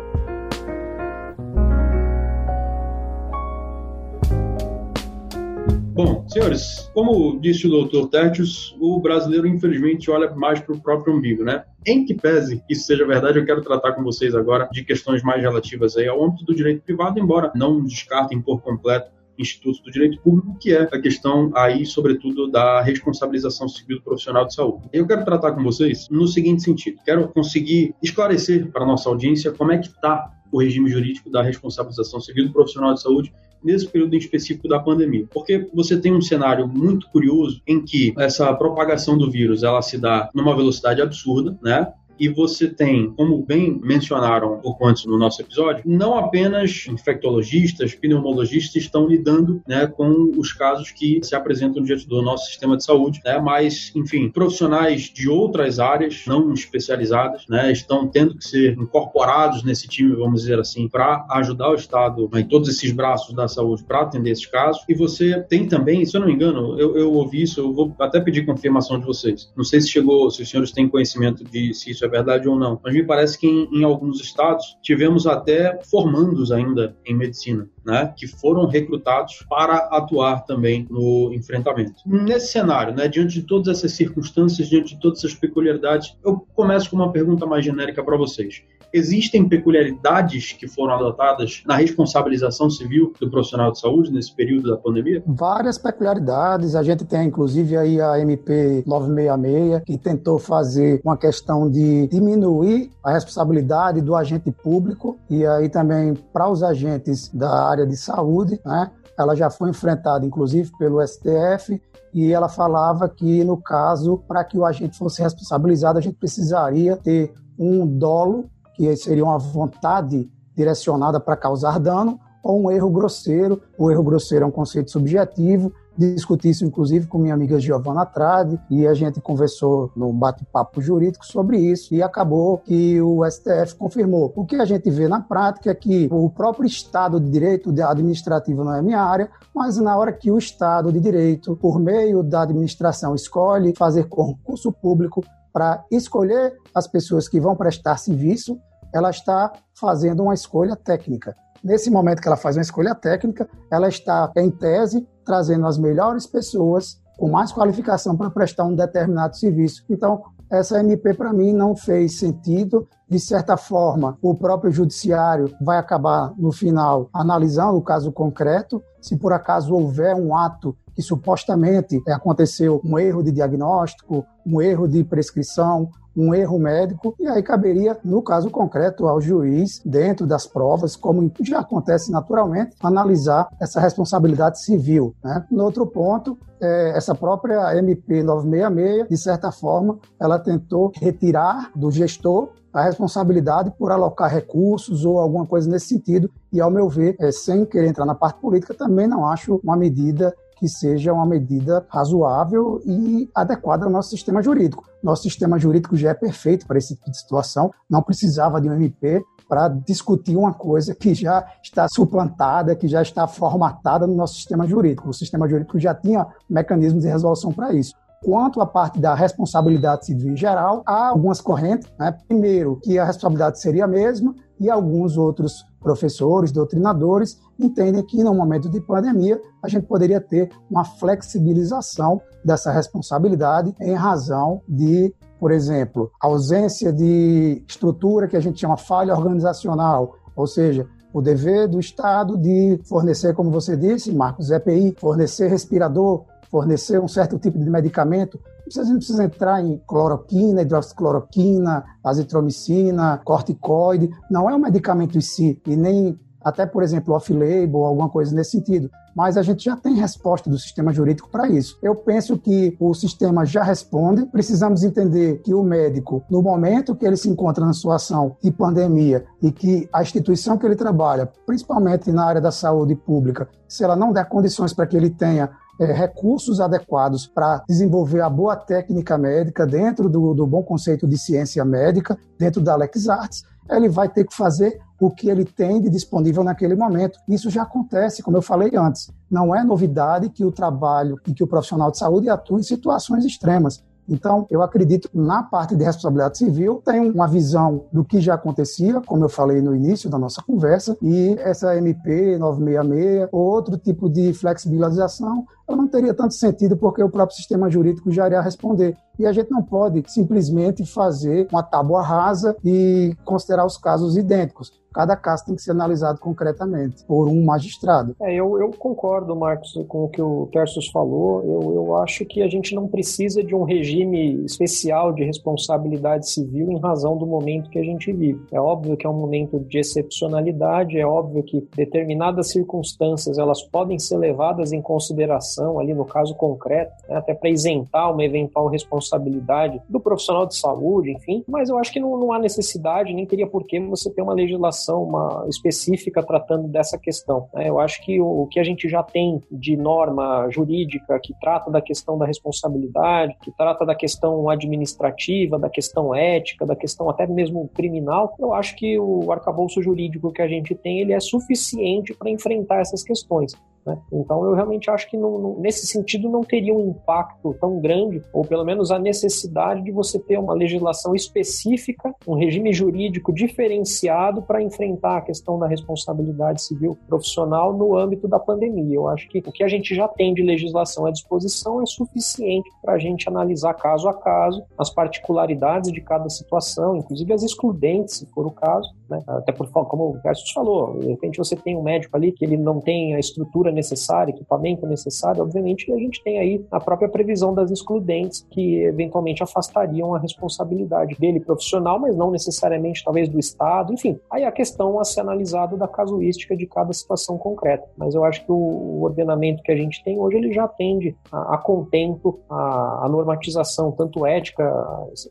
Bom, senhores, como disse o doutor Tertius, o brasileiro infelizmente olha mais para o próprio umbigo, né? Em que pese isso seja verdade, eu quero tratar com vocês agora de questões mais relativas aí ao âmbito do direito privado, embora não descartem por completo institutos do direito público, que é a questão aí, sobretudo, da responsabilização civil do profissional de saúde. Eu quero tratar com vocês no seguinte sentido: quero conseguir esclarecer para a nossa audiência como é que está o regime jurídico da responsabilização civil do profissional de saúde nesse período em específico da pandemia. Porque você tem um cenário muito curioso em que essa propagação do vírus ela se dá numa velocidade absurda, né? E você tem, como bem mencionaram pouco antes no nosso episódio, não apenas infectologistas, pneumologistas estão lidando né, com os casos que se apresentam diante do nosso sistema de saúde, né, mas, enfim, profissionais de outras áreas não especializadas né, estão tendo que ser incorporados nesse time, vamos dizer assim, para ajudar o Estado né, em todos esses braços da saúde para atender esses casos. E você tem também, se eu não me engano, eu, eu ouvi isso, eu vou até pedir confirmação de vocês. Não sei se chegou, se os senhores têm conhecimento de se isso é verdade ou não. Mas me parece que em, em alguns estados tivemos até formandos ainda em medicina. Né, que foram recrutados para atuar também no enfrentamento. Nesse cenário, né, diante de todas essas circunstâncias, diante de todas essas peculiaridades, eu começo com uma pergunta mais genérica para vocês. Existem peculiaridades que foram adotadas na responsabilização civil do profissional de saúde nesse período da pandemia? Várias peculiaridades. A gente tem, inclusive, aí a MP 966, que tentou fazer uma questão de diminuir a responsabilidade do agente público e aí também para os agentes da área de saúde, né? Ela já foi enfrentada, inclusive, pelo STF e ela falava que, no caso, para que o agente fosse responsabilizado, a gente precisaria ter um dolo, que seria uma vontade direcionada para causar dano, ou um erro grosseiro. O erro grosseiro é um conceito subjetivo discuti isso, inclusive, com minha amiga Giovana Trade, e a gente conversou no bate-papo jurídico sobre isso, e acabou que o STF confirmou. O que a gente vê na prática é que o próprio Estado de Direito administrativo não é minha área, mas na hora que o Estado de Direito, por meio da administração, escolhe fazer concurso público para escolher as pessoas que vão prestar serviço, ela está fazendo uma escolha técnica. Nesse momento que ela faz uma escolha técnica, ela está, em tese, trazendo as melhores pessoas com mais qualificação para prestar um determinado serviço. Então, essa MP para mim não fez sentido de certa forma, o próprio judiciário vai acabar, no final, analisando o caso concreto. Se por acaso houver um ato que supostamente aconteceu um erro de diagnóstico, um erro de prescrição, um erro médico, e aí caberia, no caso concreto, ao juiz, dentro das provas, como já acontece naturalmente, analisar essa responsabilidade civil. Né? No outro ponto, é, essa própria MP 966, de certa forma, ela tentou retirar do gestor a responsabilidade por alocar recursos ou alguma coisa nesse sentido. E, ao meu ver, é, sem querer entrar na parte política, também não acho uma medida que seja uma medida razoável e adequada ao nosso sistema jurídico. Nosso sistema jurídico já é perfeito para esse tipo de situação, não precisava de um MP para discutir uma coisa que já está suplantada, que já está formatada no nosso sistema jurídico. O sistema jurídico já tinha mecanismos de resolução para isso. Quanto à parte da responsabilidade civil em geral, há algumas correntes. Né? Primeiro, que a responsabilidade seria a mesma, e alguns outros professores, doutrinadores, entendem que no momento de pandemia a gente poderia ter uma flexibilização dessa responsabilidade em razão de, por exemplo, ausência de estrutura que a gente chama falha organizacional, ou seja, o dever do Estado de fornecer, como você disse, Marcos, EPI, fornecer respirador, fornecer um certo tipo de medicamento. Você não precisa entrar em cloroquina, hidroxicloroquina, azitromicina, corticoide. Não é um medicamento em si, e nem até, por exemplo, off-label, alguma coisa nesse sentido. Mas a gente já tem resposta do sistema jurídico para isso. Eu penso que o sistema já responde. Precisamos entender que o médico, no momento que ele se encontra na situação de pandemia e que a instituição que ele trabalha, principalmente na área da saúde pública, se ela não der condições para que ele tenha é, recursos adequados para desenvolver a boa técnica médica dentro do, do bom conceito de ciência médica, dentro da LexArts, ele vai ter que fazer o que ele tem de disponível naquele momento. Isso já acontece, como eu falei antes. Não é novidade que o trabalho e que o profissional de saúde atue em situações extremas. Então, eu acredito que na parte de responsabilidade civil tem uma visão do que já acontecia, como eu falei no início da nossa conversa, e essa MP 966 ou outro tipo de flexibilização, ela não teria tanto sentido porque o próprio sistema jurídico já iria responder. E a gente não pode simplesmente fazer uma tábua rasa e considerar os casos idênticos cada caso tem que ser analisado concretamente por um magistrado. É, eu, eu concordo, Marcos, com o que o Tercius falou. Eu, eu acho que a gente não precisa de um regime especial de responsabilidade civil em razão do momento que a gente vive. É óbvio que é um momento de excepcionalidade, é óbvio que determinadas circunstâncias elas podem ser levadas em consideração ali no caso concreto, né, até para isentar uma eventual responsabilidade do profissional de saúde, enfim. Mas eu acho que não, não há necessidade, nem teria por que você ter uma legislação legislação uma, específica tratando dessa questão. Né? Eu acho que o, o, que a gente já tem de norma jurídica que trata da questão da responsabilidade, que trata da questão administrativa, da questão ética, da questão até mesmo criminal, eu acho que o arcabouço jurídico que a gente tem ele é suficiente para enfrentar essas questões. Né? Então, eu realmente acho que não, não, nesse sentido não teria um impacto tão grande, ou pelo menos a necessidade de você ter uma legislação específica, um regime jurídico diferenciado para enfrentar a questão da responsabilidade civil profissional no âmbito da pandemia. Eu acho que o que a gente já tem de legislação à disposição é suficiente para a gente analisar caso a caso as particularidades de cada situação, inclusive as excludentes, se for o caso, né? até por como o Gerson falou, de repente você tem um médico ali que ele não tem a estrutura necessária, equipamento necessário, obviamente a gente tem aí a própria previsão das excludentes que eventualmente afastariam a responsabilidade dele profissional, mas não necessariamente talvez do Estado, enfim. Aí a questão a ser analisada da casuística de cada situação concreta. Mas eu acho que o ordenamento que a gente tem hoje ele já atende a, a contento a, a normatização tanto ética,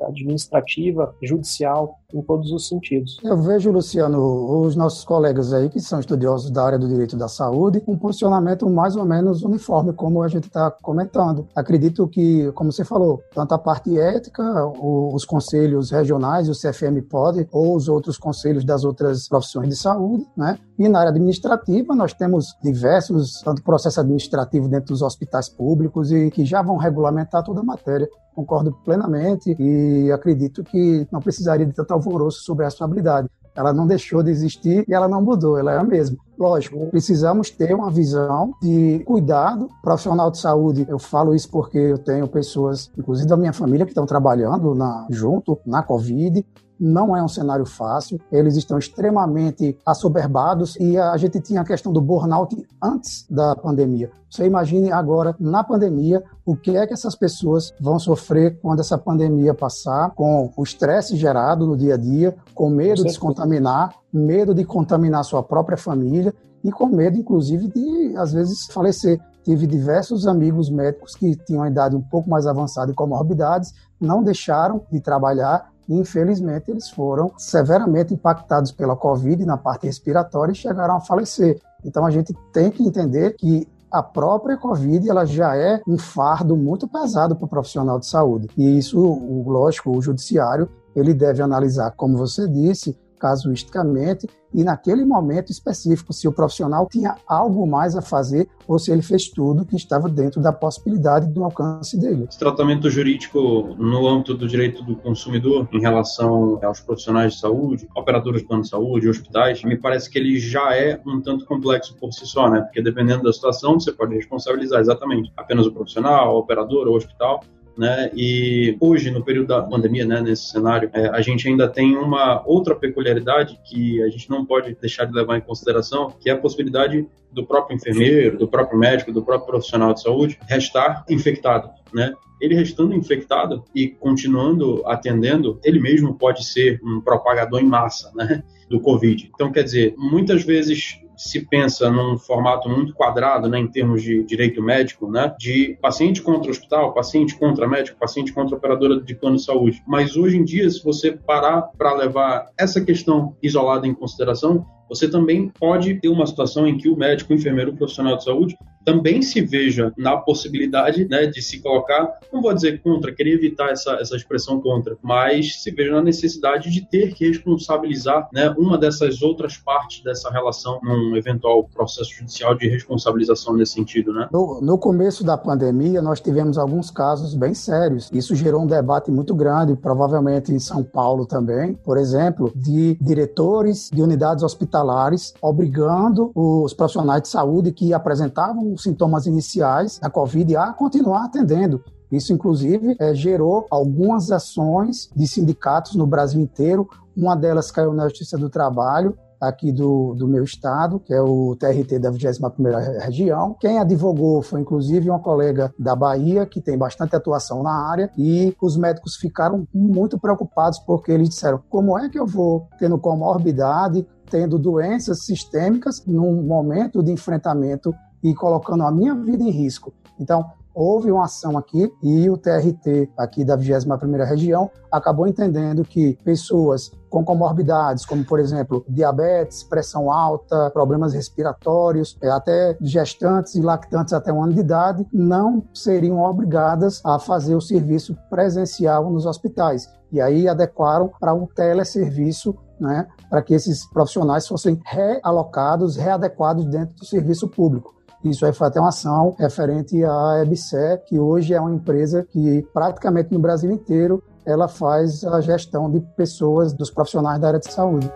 administrativa, judicial em todos os sentidos. Eu vejo, Luciano, os nossos colegas aí que são estudiosos da área do direito da saúde, um posicionamento mais ou menos uniforme, como a gente está comentando. Acredito que, como você falou, tanto a parte ética, os conselhos regionais, o CFM pode, ou os outros conselhos das outras profissões de saúde, né? E na área administrativa, nós temos diversos, tanto processo administrativo dentro dos hospitais públicos e que já vão regulamentar toda a matéria. Concordo plenamente e acredito que não precisaria de tanto alvoroço sobre a responsabilidade. Ela não deixou de existir e ela não mudou, ela é a mesma. Lógico, precisamos ter uma visão de cuidado profissional de saúde. Eu falo isso porque eu tenho pessoas, inclusive da minha família, que estão trabalhando na, junto na Covid não é um cenário fácil, eles estão extremamente assoberbados e a gente tinha a questão do burnout antes da pandemia. Você imagine agora, na pandemia, o que é que essas pessoas vão sofrer quando essa pandemia passar, com o estresse gerado no dia a dia, com medo de se contaminar, medo de contaminar sua própria família e com medo, inclusive, de, às vezes, falecer. Tive diversos amigos médicos que tinham a idade um pouco mais avançada e comorbidades, não deixaram de trabalhar infelizmente, eles foram severamente impactados pela Covid na parte respiratória e chegaram a falecer. Então, a gente tem que entender que a própria Covid ela já é um fardo muito pesado para o profissional de saúde. E isso, lógico, o judiciário ele deve analisar, como você disse, casuisticamente e naquele momento específico, se o profissional tinha algo mais a fazer ou se ele fez tudo que estava dentro da possibilidade do alcance dele. Esse tratamento jurídico no âmbito do direito do consumidor em relação aos profissionais de saúde, operadores de plano de saúde, hospitais, me parece que ele já é um tanto complexo por si só, né? Porque dependendo da situação, você pode responsabilizar exatamente apenas o profissional, operador, o hospital, né? E hoje, no período da pandemia, né, nesse cenário, é, a gente ainda tem uma outra peculiaridade que a gente não pode deixar de levar em consideração, que é a possibilidade do próprio enfermeiro, do próprio médico, do próprio profissional de saúde restar infectado, né? Ele restando infectado e continuando atendendo, ele mesmo pode ser um propagador em massa, né? Do Covid. Então, quer dizer, muitas vezes se pensa num formato muito quadrado, né, em termos de direito médico, né, de paciente contra hospital, paciente contra médico, paciente contra operadora de plano de saúde. Mas hoje em dia, se você parar para levar essa questão isolada em consideração, você também pode ter uma situação em que o médico, o enfermeiro, o profissional de saúde também se veja na possibilidade né, de se colocar, não vou dizer contra, queria evitar essa, essa expressão contra, mas se veja na necessidade de ter que responsabilizar né, uma dessas outras partes dessa relação num eventual processo judicial de responsabilização nesse sentido. Né? No, no começo da pandemia, nós tivemos alguns casos bem sérios. Isso gerou um debate muito grande, provavelmente em São Paulo também, por exemplo, de diretores de unidades hospitalares obrigando os profissionais de saúde que apresentavam sintomas iniciais da Covid a continuar atendendo. Isso, inclusive, é, gerou algumas ações de sindicatos no Brasil inteiro. Uma delas caiu na Justiça do Trabalho, aqui do, do meu estado, que é o TRT da 21ª Região. Quem advogou foi, inclusive, uma colega da Bahia, que tem bastante atuação na área, e os médicos ficaram muito preocupados, porque eles disseram, como é que eu vou tendo comorbidade, tendo doenças sistêmicas, num momento de enfrentamento e colocando a minha vida em risco. Então, houve uma ação aqui e o TRT aqui da 21ª região acabou entendendo que pessoas com comorbidades, como por exemplo diabetes, pressão alta, problemas respiratórios, é, até gestantes e lactantes até um ano de idade, não seriam obrigadas a fazer o serviço presencial nos hospitais. E aí adequaram para um teleserviço né, para que esses profissionais fossem realocados, readequados dentro do serviço público. Isso aí foi até uma ação referente à EBSE, que hoje é uma empresa que praticamente no Brasil inteiro ela faz a gestão de pessoas, dos profissionais da área de saúde.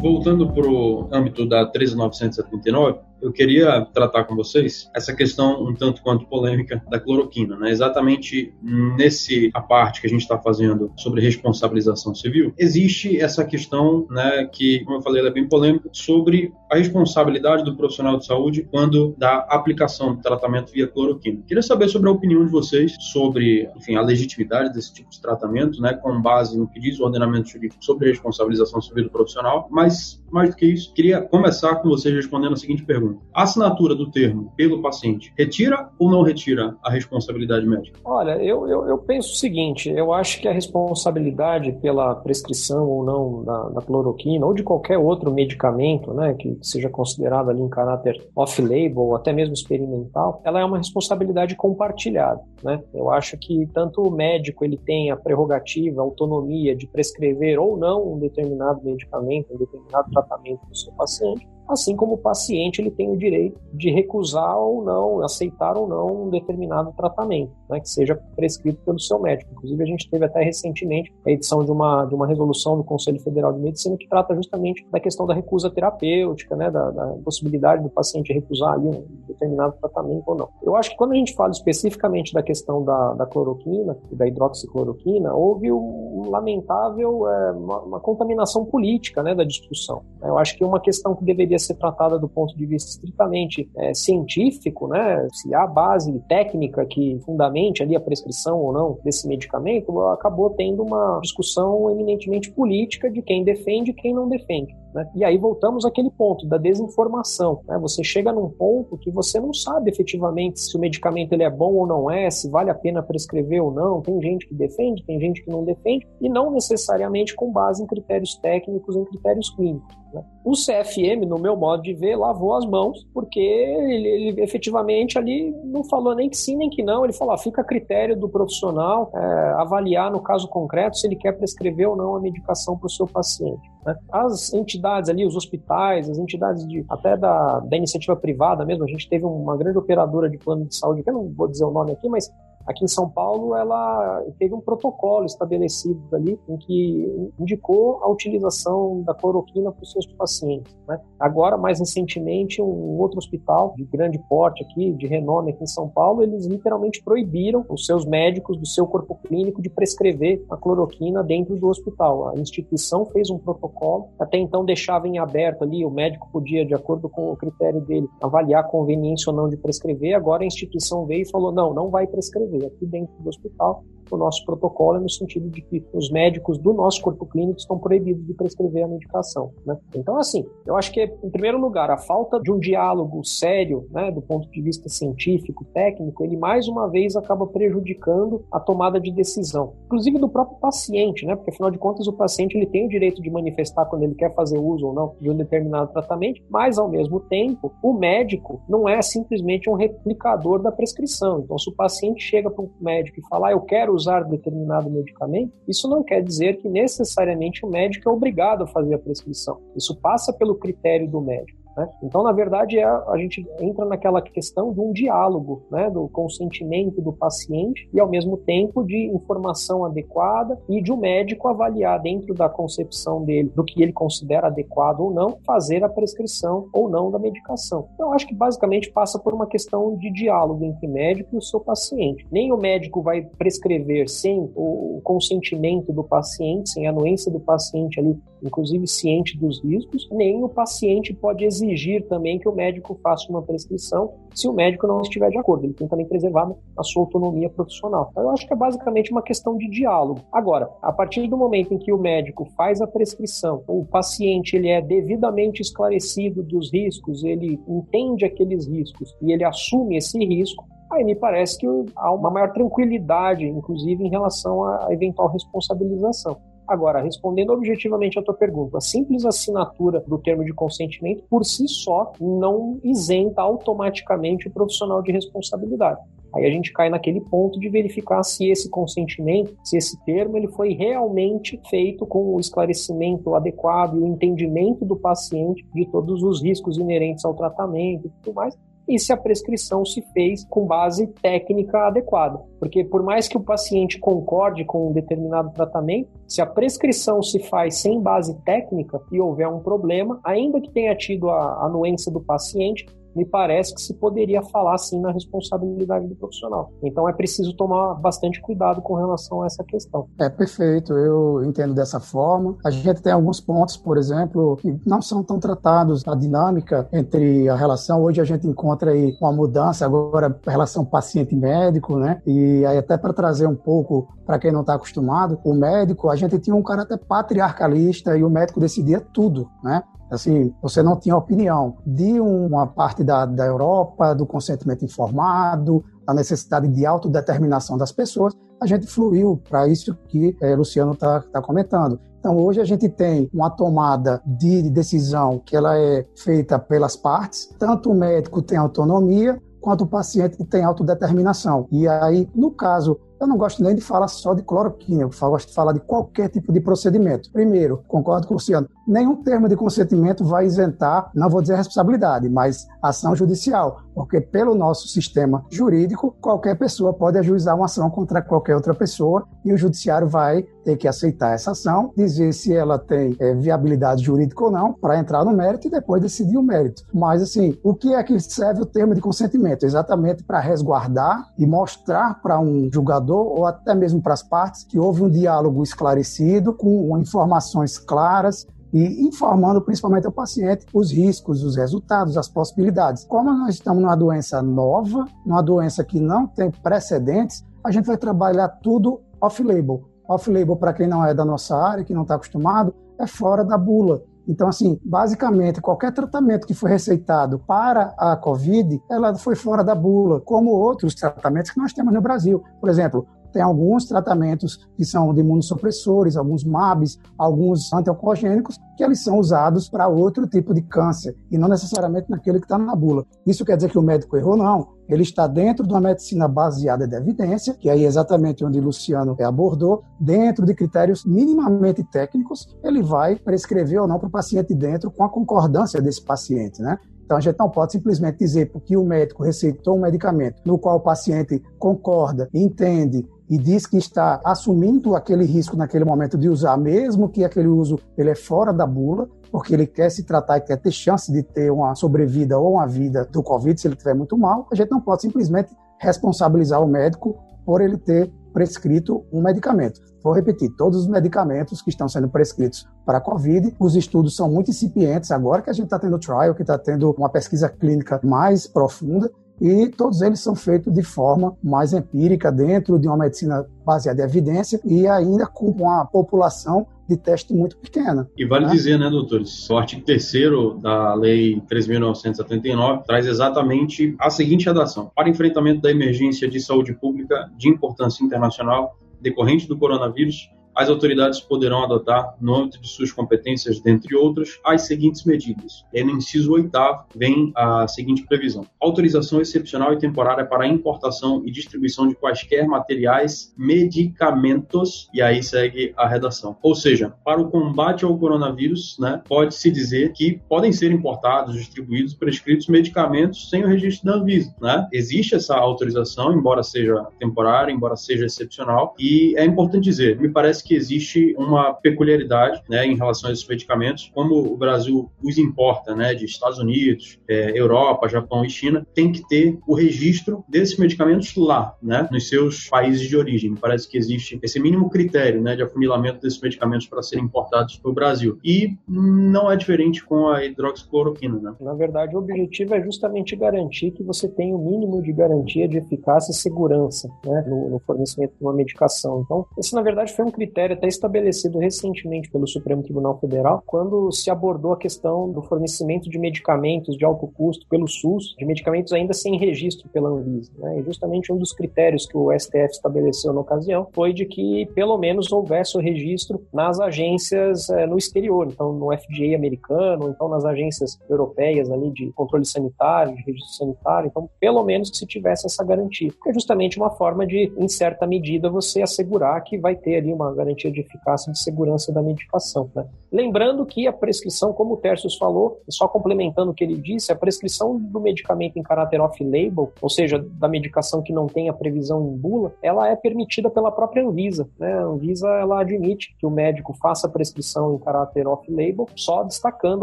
Voltando para o âmbito da 13979, eu queria tratar com vocês essa questão um tanto quanto polêmica da cloroquina, né? Exatamente nesse a parte que a gente está fazendo sobre responsabilização civil, existe essa questão, né, que, como eu falei, é bem polêmica, sobre a responsabilidade do profissional de saúde quando da aplicação do tratamento via cloroquina. Queria saber sobre a opinião de vocês sobre, enfim, a legitimidade desse tipo de tratamento, né, com base no que diz o ordenamento jurídico sobre responsabilização civil do profissional, mas mais do que isso, queria começar com vocês respondendo a seguinte pergunta a assinatura do termo pelo paciente retira ou não retira a responsabilidade médica? Olha, eu, eu, eu penso o seguinte: eu acho que a responsabilidade pela prescrição ou não da, da cloroquina ou de qualquer outro medicamento, né, que seja considerado ali em caráter off-label ou até mesmo experimental, ela é uma responsabilidade compartilhada, né? Eu acho que tanto o médico ele tem a prerrogativa, a autonomia de prescrever ou não um determinado medicamento, um determinado tratamento para o seu paciente, assim como o paciente ele tem o direito de recusar ou não, aceitar ou não um determinado tratamento. Né, que seja prescrito pelo seu médico. Inclusive, a gente teve até recentemente a edição de uma, de uma resolução do Conselho Federal de Medicina que trata justamente da questão da recusa terapêutica, né, da, da possibilidade do paciente recusar ali um determinado tratamento ou não. Eu acho que quando a gente fala especificamente da questão da, da cloroquina da hidroxicloroquina, houve um, lamentável, é, uma, uma, contaminação política né, da discussão. Eu acho que uma questão que deveria ser tratada do ponto de vista estritamente é, científico, né, se há base técnica que fundamente ali a prescrição ou não desse medicamento, acabou tendo uma discussão eminentemente política de quem defende e quem não defende. Né? E aí voltamos àquele ponto da desinformação. Né? Você chega num ponto que você não sabe efetivamente se o medicamento ele é bom ou não é, se vale a pena prescrever ou não. Tem gente que defende, tem gente que não defende, e não necessariamente com base em critérios técnicos, em critérios clínicos. Né? O CFM, no meu modo de ver, lavou as mãos, porque ele, ele, efetivamente ali não falou nem que sim nem que não. Ele falou: ah, fica a critério do profissional é, avaliar no caso concreto se ele quer prescrever ou não a medicação para o seu paciente. Né? As entidades ali, os hospitais, as entidades de, até da, da iniciativa privada mesmo, a gente teve uma grande operadora de plano de saúde, que eu não vou dizer o nome aqui, mas Aqui em São Paulo, ela teve um protocolo estabelecido ali em que indicou a utilização da cloroquina para os seus pacientes. Né? Agora, mais recentemente, um outro hospital de grande porte aqui, de renome aqui em São Paulo, eles literalmente proibiram os seus médicos do seu corpo clínico de prescrever a cloroquina dentro do hospital. A instituição fez um protocolo, até então deixava em aberto ali, o médico podia, de acordo com o critério dele, avaliar a conveniência ou não de prescrever. Agora a instituição veio e falou: não, não vai prescrever aqui dentro do hospital o nosso protocolo é no sentido de que os médicos do nosso corpo clínico estão proibidos de prescrever a medicação. Né? Então, assim, eu acho que, em primeiro lugar, a falta de um diálogo sério, né, do ponto de vista científico, técnico, ele mais uma vez acaba prejudicando a tomada de decisão, inclusive do próprio paciente, né? Porque afinal de contas o paciente ele tem o direito de manifestar quando ele quer fazer uso ou não de um determinado tratamento, mas ao mesmo tempo o médico não é simplesmente um replicador da prescrição. Então, se o paciente chega para um médico e fala, ah, eu quero usar determinado medicamento, isso não quer dizer que necessariamente o médico é obrigado a fazer a prescrição. Isso passa pelo critério do médico. Né? Então, na verdade, é, a gente entra naquela questão de um diálogo, né, do consentimento do paciente e, ao mesmo tempo, de informação adequada e de o um médico avaliar dentro da concepção dele, do que ele considera adequado ou não, fazer a prescrição ou não da medicação. Então, acho que basicamente passa por uma questão de diálogo entre médico e o seu paciente. Nem o médico vai prescrever sem o consentimento do paciente, sem a anuência do paciente ali, inclusive ciente dos riscos, nem o paciente pode exigir também que o médico faça uma prescrição se o médico não estiver de acordo. Ele tem também preservar a sua autonomia profissional. Então, eu acho que é basicamente uma questão de diálogo. Agora, a partir do momento em que o médico faz a prescrição, o paciente ele é devidamente esclarecido dos riscos, ele entende aqueles riscos e ele assume esse risco, aí me parece que há uma maior tranquilidade, inclusive em relação à eventual responsabilização. Agora, respondendo objetivamente a tua pergunta, a simples assinatura do termo de consentimento por si só não isenta automaticamente o profissional de responsabilidade. Aí a gente cai naquele ponto de verificar se esse consentimento, se esse termo, ele foi realmente feito com o esclarecimento adequado e o entendimento do paciente de todos os riscos inerentes ao tratamento e tudo mais, e se a prescrição se fez com base técnica adequada. Porque por mais que o paciente concorde com um determinado tratamento, se a prescrição se faz sem base técnica e houver um problema, ainda que tenha tido a anuência do paciente, me parece que se poderia falar sim na responsabilidade do profissional. Então é preciso tomar bastante cuidado com relação a essa questão. É perfeito, eu entendo dessa forma. A gente tem alguns pontos, por exemplo, que não são tão tratados a dinâmica entre a relação. Hoje a gente encontra aí uma mudança agora a relação paciente-médico, né? E aí até para trazer um pouco para quem não está acostumado, o médico, a gente tinha um caráter patriarcalista e o médico decidia tudo, né? Assim, você não tinha opinião de uma parte da, da Europa, do consentimento informado, da necessidade de autodeterminação das pessoas, a gente fluiu para isso que é, Luciano está tá comentando. Então, hoje a gente tem uma tomada de decisão que ela é feita pelas partes, tanto o médico tem autonomia, quanto o paciente tem autodeterminação. E aí, no caso eu não gosto nem de falar só de cloroquina, eu gosto de falar de qualquer tipo de procedimento. Primeiro, concordo com o Luciano, nenhum termo de consentimento vai isentar, não vou dizer responsabilidade, mas ação judicial, porque pelo nosso sistema jurídico, qualquer pessoa pode ajuizar uma ação contra qualquer outra pessoa e o judiciário vai ter que aceitar essa ação, dizer se ela tem é, viabilidade jurídica ou não, para entrar no mérito e depois decidir o mérito. Mas, assim, o que é que serve o termo de consentimento? Exatamente para resguardar e mostrar para um julgador ou até mesmo para as partes que houve um diálogo esclarecido, com informações claras e informando principalmente ao paciente os riscos, os resultados, as possibilidades. Como nós estamos numa doença nova, numa doença que não tem precedentes, a gente vai trabalhar tudo off-label. Off-label, para quem não é da nossa área, que não está acostumado, é fora da bula. Então, assim, basicamente, qualquer tratamento que foi receitado para a COVID, ela foi fora da bula, como outros tratamentos que nós temos no Brasil. Por exemplo, tem alguns tratamentos que são de imunossupressores, alguns MABs, alguns antioncogênicos, que eles são usados para outro tipo de câncer e não necessariamente naquele que está na bula. Isso quer dizer que o médico errou? Não. Ele está dentro de uma medicina baseada em evidência, que aí é exatamente onde Luciano abordou, dentro de critérios minimamente técnicos, ele vai prescrever ou não para o paciente dentro com a concordância desse paciente, né? Então a gente não pode simplesmente dizer porque o médico receitou um medicamento no qual o paciente concorda, entende e diz que está assumindo aquele risco naquele momento de usar, mesmo que aquele uso ele é fora da bula, porque ele quer se tratar e quer ter chance de ter uma sobrevida ou uma vida do Covid se ele estiver muito mal, a gente não pode simplesmente responsabilizar o médico por ele ter prescrito um medicamento. Vou repetir, todos os medicamentos que estão sendo prescritos para a Covid, os estudos são muito incipientes agora que a gente está tendo trial, que está tendo uma pesquisa clínica mais profunda, e todos eles são feitos de forma mais empírica, dentro de uma medicina baseada em evidência e ainda com uma população de teste muito pequena. E vale né? dizer, né, doutores, o artigo 3 da Lei 3.979 traz exatamente a seguinte redação: para enfrentamento da emergência de saúde pública de importância internacional decorrente do coronavírus, as autoridades poderão adotar, no âmbito de suas competências, dentre outras, as seguintes medidas. E no inciso 8 vem a seguinte previsão: autorização excepcional e temporária para importação e distribuição de quaisquer materiais, medicamentos, e aí segue a redação. Ou seja, para o combate ao coronavírus, né, pode-se dizer que podem ser importados, distribuídos, prescritos medicamentos sem o registro da Anvisa. Né? Existe essa autorização, embora seja temporária, embora seja excepcional, e é importante dizer, me parece que existe uma peculiaridade né, em relação a esses medicamentos, como o Brasil os importa né, de Estados Unidos, é, Europa, Japão e China, tem que ter o registro desses medicamentos lá, né, nos seus países de origem. Parece que existe esse mínimo critério né, de afunilamento desses medicamentos para serem importados para o Brasil. E não é diferente com a hidroxicloroquina. Né? Na verdade, o objetivo é justamente garantir que você tenha o mínimo de garantia de eficácia e segurança né, no, no fornecimento de uma medicação. Então, esse, na verdade, foi um critério critério até estabelecido recentemente pelo Supremo Tribunal Federal, quando se abordou a questão do fornecimento de medicamentos de alto custo pelo SUS, de medicamentos ainda sem registro pela Anvisa. Né? E justamente um dos critérios que o STF estabeleceu na ocasião foi de que pelo menos houvesse o registro nas agências é, no exterior, então no FDA americano, então nas agências europeias ali de controle sanitário, de registro sanitário, então pelo menos que se tivesse essa garantia. É justamente uma forma de, em certa medida, você assegurar que vai ter ali uma garantia de eficácia e de segurança da medicação. Né? Lembrando que a prescrição, como o Tercius falou, só complementando o que ele disse, a prescrição do medicamento em caráter off-label, ou seja, da medicação que não tem a previsão em bula, ela é permitida pela própria Anvisa. Né? A Anvisa ela admite que o médico faça a prescrição em caráter off-label, só destacando,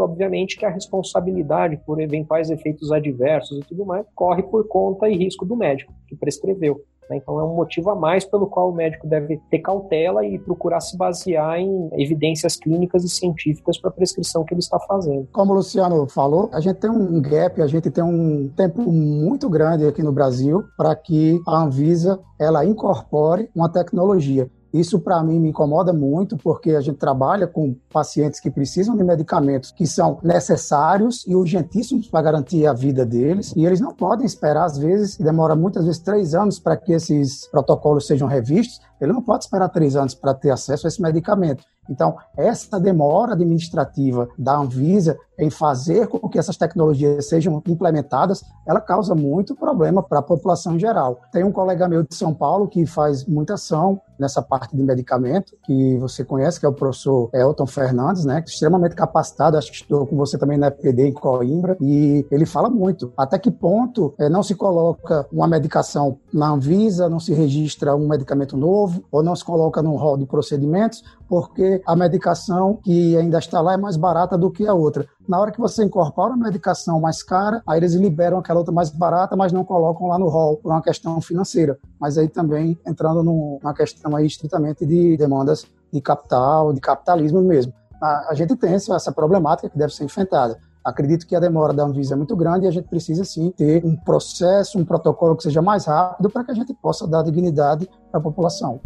obviamente, que a responsabilidade por eventuais efeitos adversos e tudo mais corre por conta e risco do médico que prescreveu. Né? Então é um motivo a mais pelo qual o médico deve ter cautela e procurar se basear em evidências clínicas e científicas para a prescrição que ele está fazendo. Como o Luciano falou, a gente tem um gap, a gente tem um tempo muito grande aqui no Brasil para que a Anvisa ela incorpore uma tecnologia. Isso para mim me incomoda muito, porque a gente trabalha com pacientes que precisam de medicamentos que são necessários e urgentíssimos para garantir a vida deles, e eles não podem esperar, às vezes, demora muitas vezes três anos para que esses protocolos sejam revistos, ele não pode esperar três anos para ter acesso a esse medicamento. Então, essa demora administrativa da Anvisa em fazer com que essas tecnologias sejam implementadas, ela causa muito problema para a população em geral. Tem um colega meu de São Paulo que faz muita ação nessa parte de medicamento, que você conhece, que é o professor Elton Fernandes, né? Extremamente capacitado, acho que estou com você também na FPD em Coimbra, e ele fala muito. Até que ponto é, não se coloca uma medicação na Anvisa, não se registra um medicamento novo, ou não se coloca num rol de procedimentos, porque a medicação que ainda está lá é mais barata do que a outra. Na hora que você incorpora a medicação mais cara, aí eles liberam aquela outra mais barata, mas não colocam lá no rol por uma questão financeira. Mas aí também entrando numa questão aí estritamente de demandas de capital, de capitalismo mesmo. A, a gente tem essa problemática que deve ser enfrentada. Acredito que a demora da Anvisa é muito grande e a gente precisa sim ter um processo, um protocolo que seja mais rápido para que a gente possa dar dignidade a população.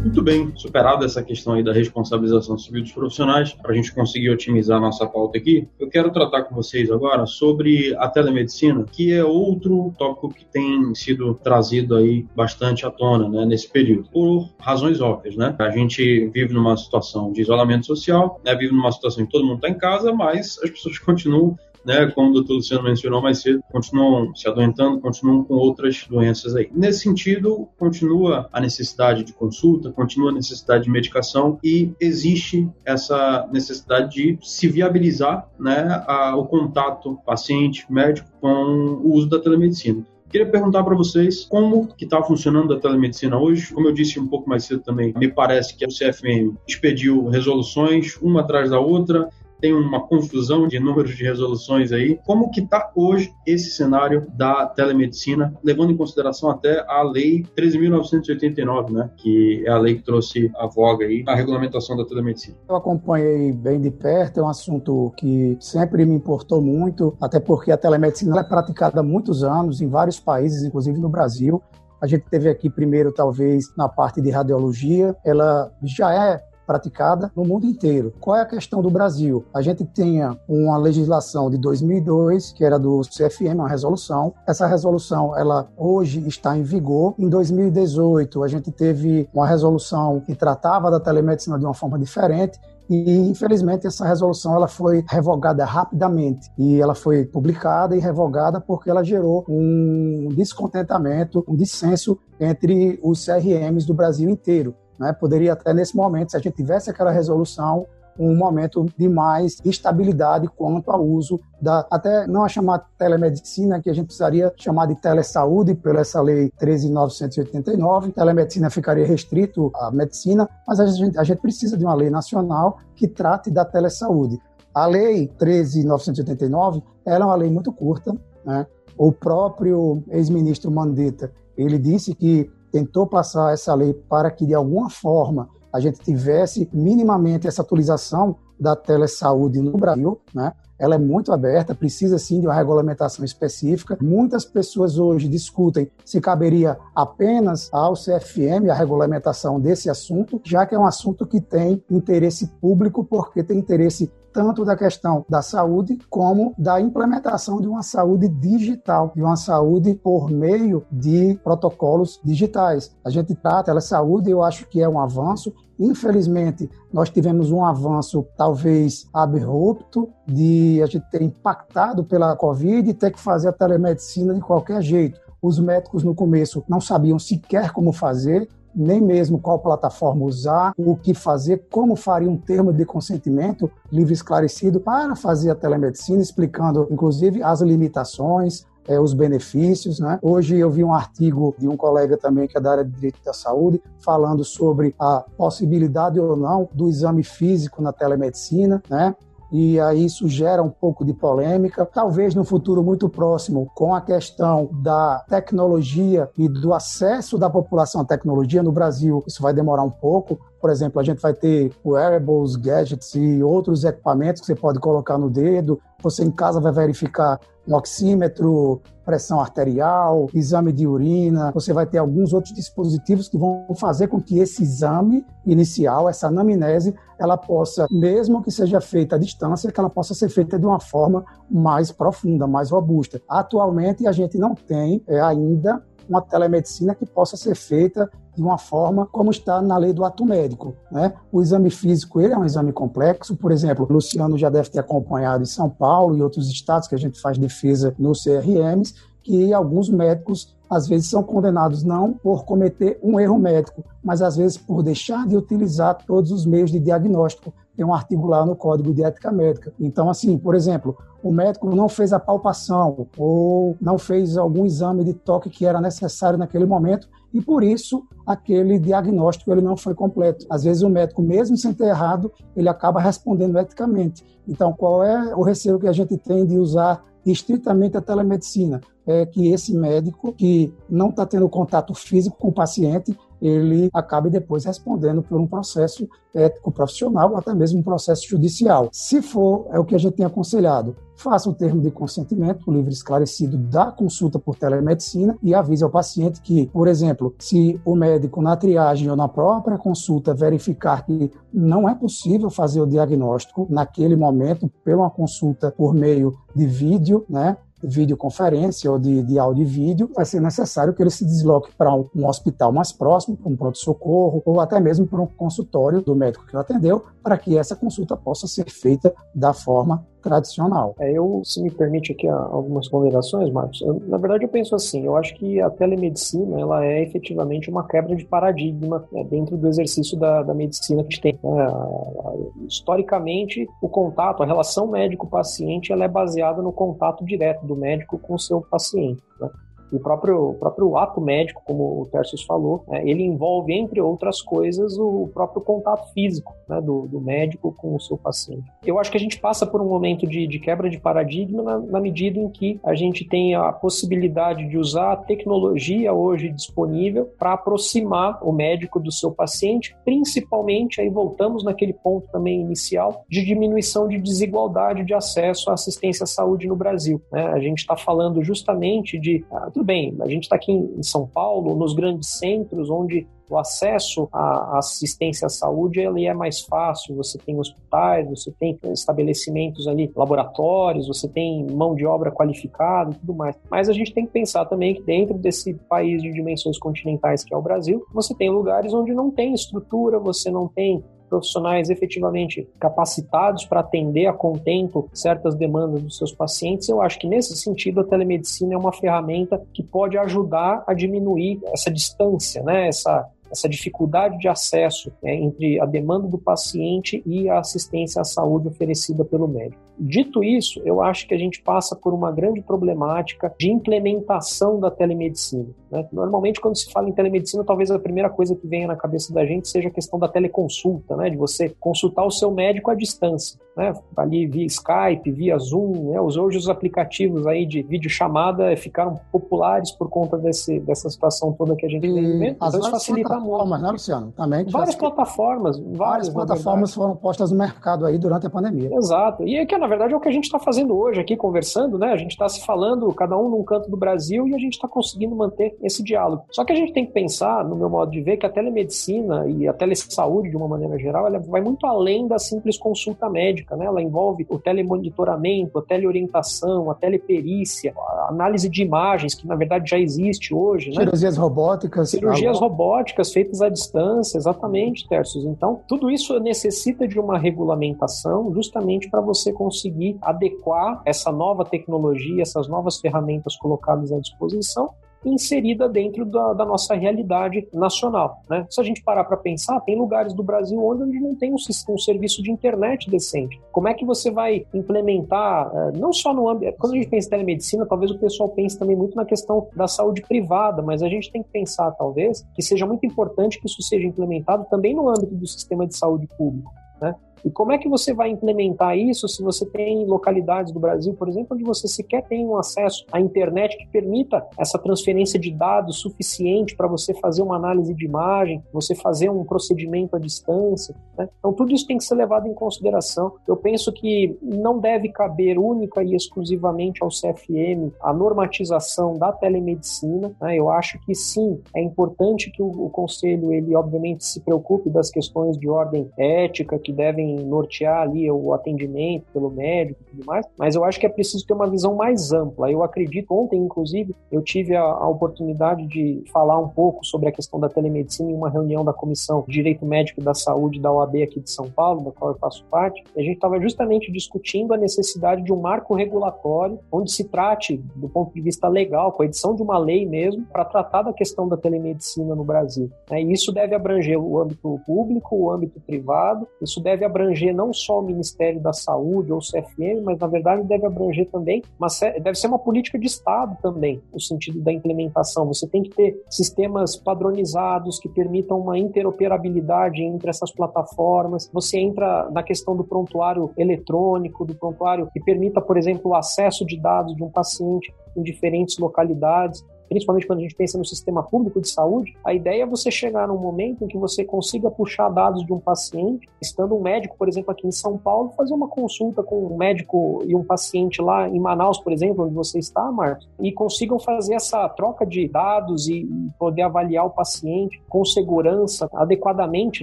Muito bem, superada essa questão aí da responsabilização civil dos profissionais, para a gente conseguir otimizar a nossa pauta aqui, eu quero tratar com vocês agora sobre a telemedicina, que é outro tópico que tem sido trazido aí bastante à tona né, nesse período, por razões óbvias. Né? A gente vive numa situação de isolamento social, né, vive numa situação em que todo mundo está em casa, mas as pessoas continuam né, como o doutor Luciano mencionou mais cedo, continuam se adoentando, continuam com outras doenças aí. Nesse sentido, continua a necessidade de consulta, continua a necessidade de medicação e existe essa necessidade de se viabilizar né, a, o contato paciente-médico com o uso da telemedicina. Queria perguntar para vocês como que está funcionando a telemedicina hoje. Como eu disse um pouco mais cedo também, me parece que o CFM expediu resoluções uma atrás da outra, tem uma confusão de números de resoluções aí. Como que está hoje esse cenário da telemedicina, levando em consideração até a lei 13.989, né, que é a lei que trouxe a voga aí, a regulamentação da telemedicina? Eu acompanhei bem de perto, é um assunto que sempre me importou muito, até porque a telemedicina é praticada há muitos anos em vários países, inclusive no Brasil. A gente teve aqui primeiro, talvez, na parte de radiologia. Ela já é praticada no mundo inteiro. Qual é a questão do Brasil? A gente tinha uma legislação de 2002, que era do CFM, uma resolução. Essa resolução, ela hoje está em vigor. Em 2018, a gente teve uma resolução que tratava da telemedicina de uma forma diferente e infelizmente essa resolução ela foi revogada rapidamente e ela foi publicada e revogada porque ela gerou um descontentamento, um dissenso entre os CRMs do Brasil inteiro. Né? Poderia até nesse momento, se a gente tivesse aquela resolução, um momento de mais estabilidade quanto ao uso da, até não a chamar telemedicina, que a gente precisaria chamar de telesaúde, pela essa lei 13.989, telemedicina ficaria restrito à medicina, mas a gente, a gente precisa de uma lei nacional que trate da telesaúde. A lei 13.989, ela é uma lei muito curta, né? O próprio ex-ministro Mandetta, ele disse que tentou passar essa lei para que, de alguma forma, a gente tivesse minimamente essa atualização da telesaúde no Brasil, né? Ela é muito aberta, precisa sim de uma regulamentação específica. Muitas pessoas hoje discutem se caberia apenas ao CFM a regulamentação desse assunto, já que é um assunto que tem interesse público, porque tem interesse tanto da questão da saúde como da implementação de uma saúde digital, de uma saúde por meio de protocolos digitais. A gente trata ela saúde, eu acho que é um avanço. Infelizmente, nós tivemos um avanço talvez abrupto de a gente ter impactado pela Covid e ter que fazer a telemedicina de qualquer jeito. Os médicos no começo não sabiam sequer como fazer, nem mesmo qual plataforma usar, o que fazer, como faria um termo de consentimento livre esclarecido para fazer a telemedicina, explicando inclusive as limitações, é, os benefícios. Né? Hoje eu vi um artigo de um colega também que é da área de direito da saúde, falando sobre a possibilidade ou não do exame físico na telemedicina, né? E aí isso gera um pouco de polêmica. Talvez no futuro muito próximo, com a questão da tecnologia e do acesso da população à tecnologia no Brasil, isso vai demorar um pouco. Por exemplo, a gente vai ter wearables, gadgets e outros equipamentos que você pode colocar no dedo. Você em casa vai verificar um oxímetro, pressão arterial, exame de urina. Você vai ter alguns outros dispositivos que vão fazer com que esse exame inicial, essa anamnese, ela possa, mesmo que seja feita à distância, que ela possa ser feita de uma forma mais profunda, mais robusta. Atualmente, a gente não tem é, ainda uma telemedicina que possa ser feita de uma forma como está na lei do ato médico. Né? O exame físico ele é um exame complexo, por exemplo, o Luciano já deve ter acompanhado em São Paulo e outros estados que a gente faz defesa nos CRMs, que alguns médicos às vezes são condenados não por cometer um erro médico, mas às vezes por deixar de utilizar todos os meios de diagnóstico. Tem um artigo lá no Código de Ética Médica. Então, assim, por exemplo, o médico não fez a palpação ou não fez algum exame de toque que era necessário naquele momento e por isso aquele diagnóstico ele não foi completo. Às vezes o médico, mesmo sem ter errado, ele acaba respondendo eticamente. Então, qual é o receio que a gente tem de usar estritamente a telemedicina? É que esse médico que não está tendo contato físico com o paciente, ele acabe depois respondendo por um processo ético profissional ou até mesmo um processo judicial. Se for, é o que a gente tem aconselhado, faça o termo de consentimento, o livre esclarecido da consulta por telemedicina e avise ao paciente que, por exemplo, se o médico na triagem ou na própria consulta verificar que não é possível fazer o diagnóstico naquele momento pela consulta por meio de vídeo, né? Videoconferência ou de, de áudio e vídeo, vai ser necessário que ele se desloque para um, um, hospital mais próximo, para um pronto-socorro, ou até mesmo para um consultório do médico que o atendeu, para que essa consulta possa ser feita da forma tradicional. É, eu, se me permite aqui algumas considerações, Marcos, eu, na verdade eu penso assim, eu acho que a telemedicina ela é efetivamente uma quebra de paradigma né, dentro do exercício da, da medicina que a gente tem. É, historicamente, o contato, a relação médico-paciente, ela é baseada no contato direto do médico com o seu paciente. Né? O próprio, próprio ato médico, como o Tercius falou, né, ele envolve, entre outras coisas, o próprio contato físico né, do, do, médico com o seu paciente. Eu acho que a gente passa por um momento de, de quebra de paradigma na, na, medida em que a gente tem a possibilidade de usar a tecnologia hoje disponível para aproximar o médico do seu paciente, principalmente, aí voltamos naquele ponto também inicial, de diminuição de desigualdade de acesso à assistência à saúde no Brasil. Né? A gente está falando justamente de ah, tudo bem, a gente está aqui em São Paulo, nos grandes centros, onde o acesso à assistência à saúde ele é mais fácil. Você tem hospitais, você tem estabelecimentos ali, laboratórios, você tem mão de obra qualificada e tudo mais. Mas a gente tem que pensar também que dentro desse país de dimensões continentais que é o Brasil, você tem lugares onde não tem estrutura, você não tem profissionais efetivamente capacitados para atender a contento certas demandas dos seus pacientes, eu acho que nesse sentido a telemedicina é uma ferramenta que pode ajudar a diminuir essa distância, né? essa essa dificuldade de acesso né, entre a demanda do paciente e a assistência à saúde oferecida pelo médico. Dito isso, eu acho que a gente passa por uma grande problemática de implementação da telemedicina. Né? Normalmente, quando se fala em telemedicina, talvez a primeira coisa que venha na cabeça da gente seja a questão da teleconsulta, né? de você consultar o seu médico à distância, né? ali via Skype, via Zoom. Né? Hoje os aplicativos aí de videochamada ficaram populares por conta desse, dessa situação toda que a gente tem. Então, isso facilita plataformas, né, Luciano? Também. Várias plataformas. Várias, várias plataformas foram postas no mercado aí durante a pandemia. Exato. E é que, na verdade, é o que a gente está fazendo hoje aqui, conversando, né? A gente está se falando, cada um num canto do Brasil, e a gente está conseguindo manter esse diálogo. Só que a gente tem que pensar, no meu modo de ver, que a telemedicina e a telesaúde, de uma maneira geral, ela vai muito além da simples consulta médica, né? Ela envolve o telemonitoramento, a teleorientação, a teleperícia, a análise de imagens, que na verdade já existe hoje, né? Cirurgias robóticas. Cirurgias robóticas feitas à distância, exatamente, Tercios. Então, tudo isso necessita de uma regulamentação justamente para você conseguir adequar essa nova tecnologia, essas novas ferramentas colocadas à disposição inserida dentro da, da nossa realidade nacional. Né? Se a gente parar para pensar, tem lugares do Brasil onde não tem um, um, serviço de internet decente. Como é que você vai implementar, eh, não só no âmbito. Quando a gente pensa em telemedicina, talvez o pessoal pense também muito na questão da saúde privada, mas a gente tem que pensar, talvez, que seja muito importante que isso seja implementado também no âmbito do sistema de saúde público. Né? E como é que você vai implementar isso se você tem localidades do Brasil, por exemplo, onde você sequer tem um acesso à internet que permita essa transferência de dados suficiente para você fazer uma análise de imagem, você fazer um procedimento à distância? Né? Então, tudo isso tem que ser levado em consideração. Eu penso que não deve caber única e exclusivamente ao CFM a normatização da telemedicina. Né? Eu acho que sim, é importante que o, o Conselho, ele obviamente se preocupe das questões de ordem ética que devem nortear ali o atendimento pelo médico e tudo mais, mas eu acho que é preciso ter uma visão mais ampla. Eu acredito, ontem, inclusive, eu tive a, a oportunidade de falar um pouco sobre a questão da telemedicina em uma reunião da Comissão de Direito Médico da Saúde da OAB aqui de São Paulo, da qual eu faço parte, e a gente estava justamente discutindo a necessidade de um marco regulatório onde se trate, do ponto de vista legal, com a edição de uma lei mesmo, para tratar da questão da telemedicina no Brasil. É, e isso deve abranger o âmbito público, o âmbito privado, isso deve abranger não só o Ministério da Saúde ou o CFM, mas na verdade deve abranger também, uma, deve ser uma política de Estado também, no sentido da implementação. Você tem que ter sistemas padronizados que permitam uma interoperabilidade entre essas plataformas. Você entra na questão do prontuário eletrônico, do prontuário que permita, por exemplo, o acesso de dados de um paciente em diferentes localidades principalmente quando a gente pensa no sistema público de saúde, a ideia é você chegar num momento em que você consiga puxar dados de um paciente, estando um médico, por exemplo, aqui em São Paulo, fazer uma consulta com um médico e um paciente lá em Manaus, por exemplo, onde você está, Marcos, e consigam fazer essa troca de dados e poder avaliar o paciente com segurança, adequadamente,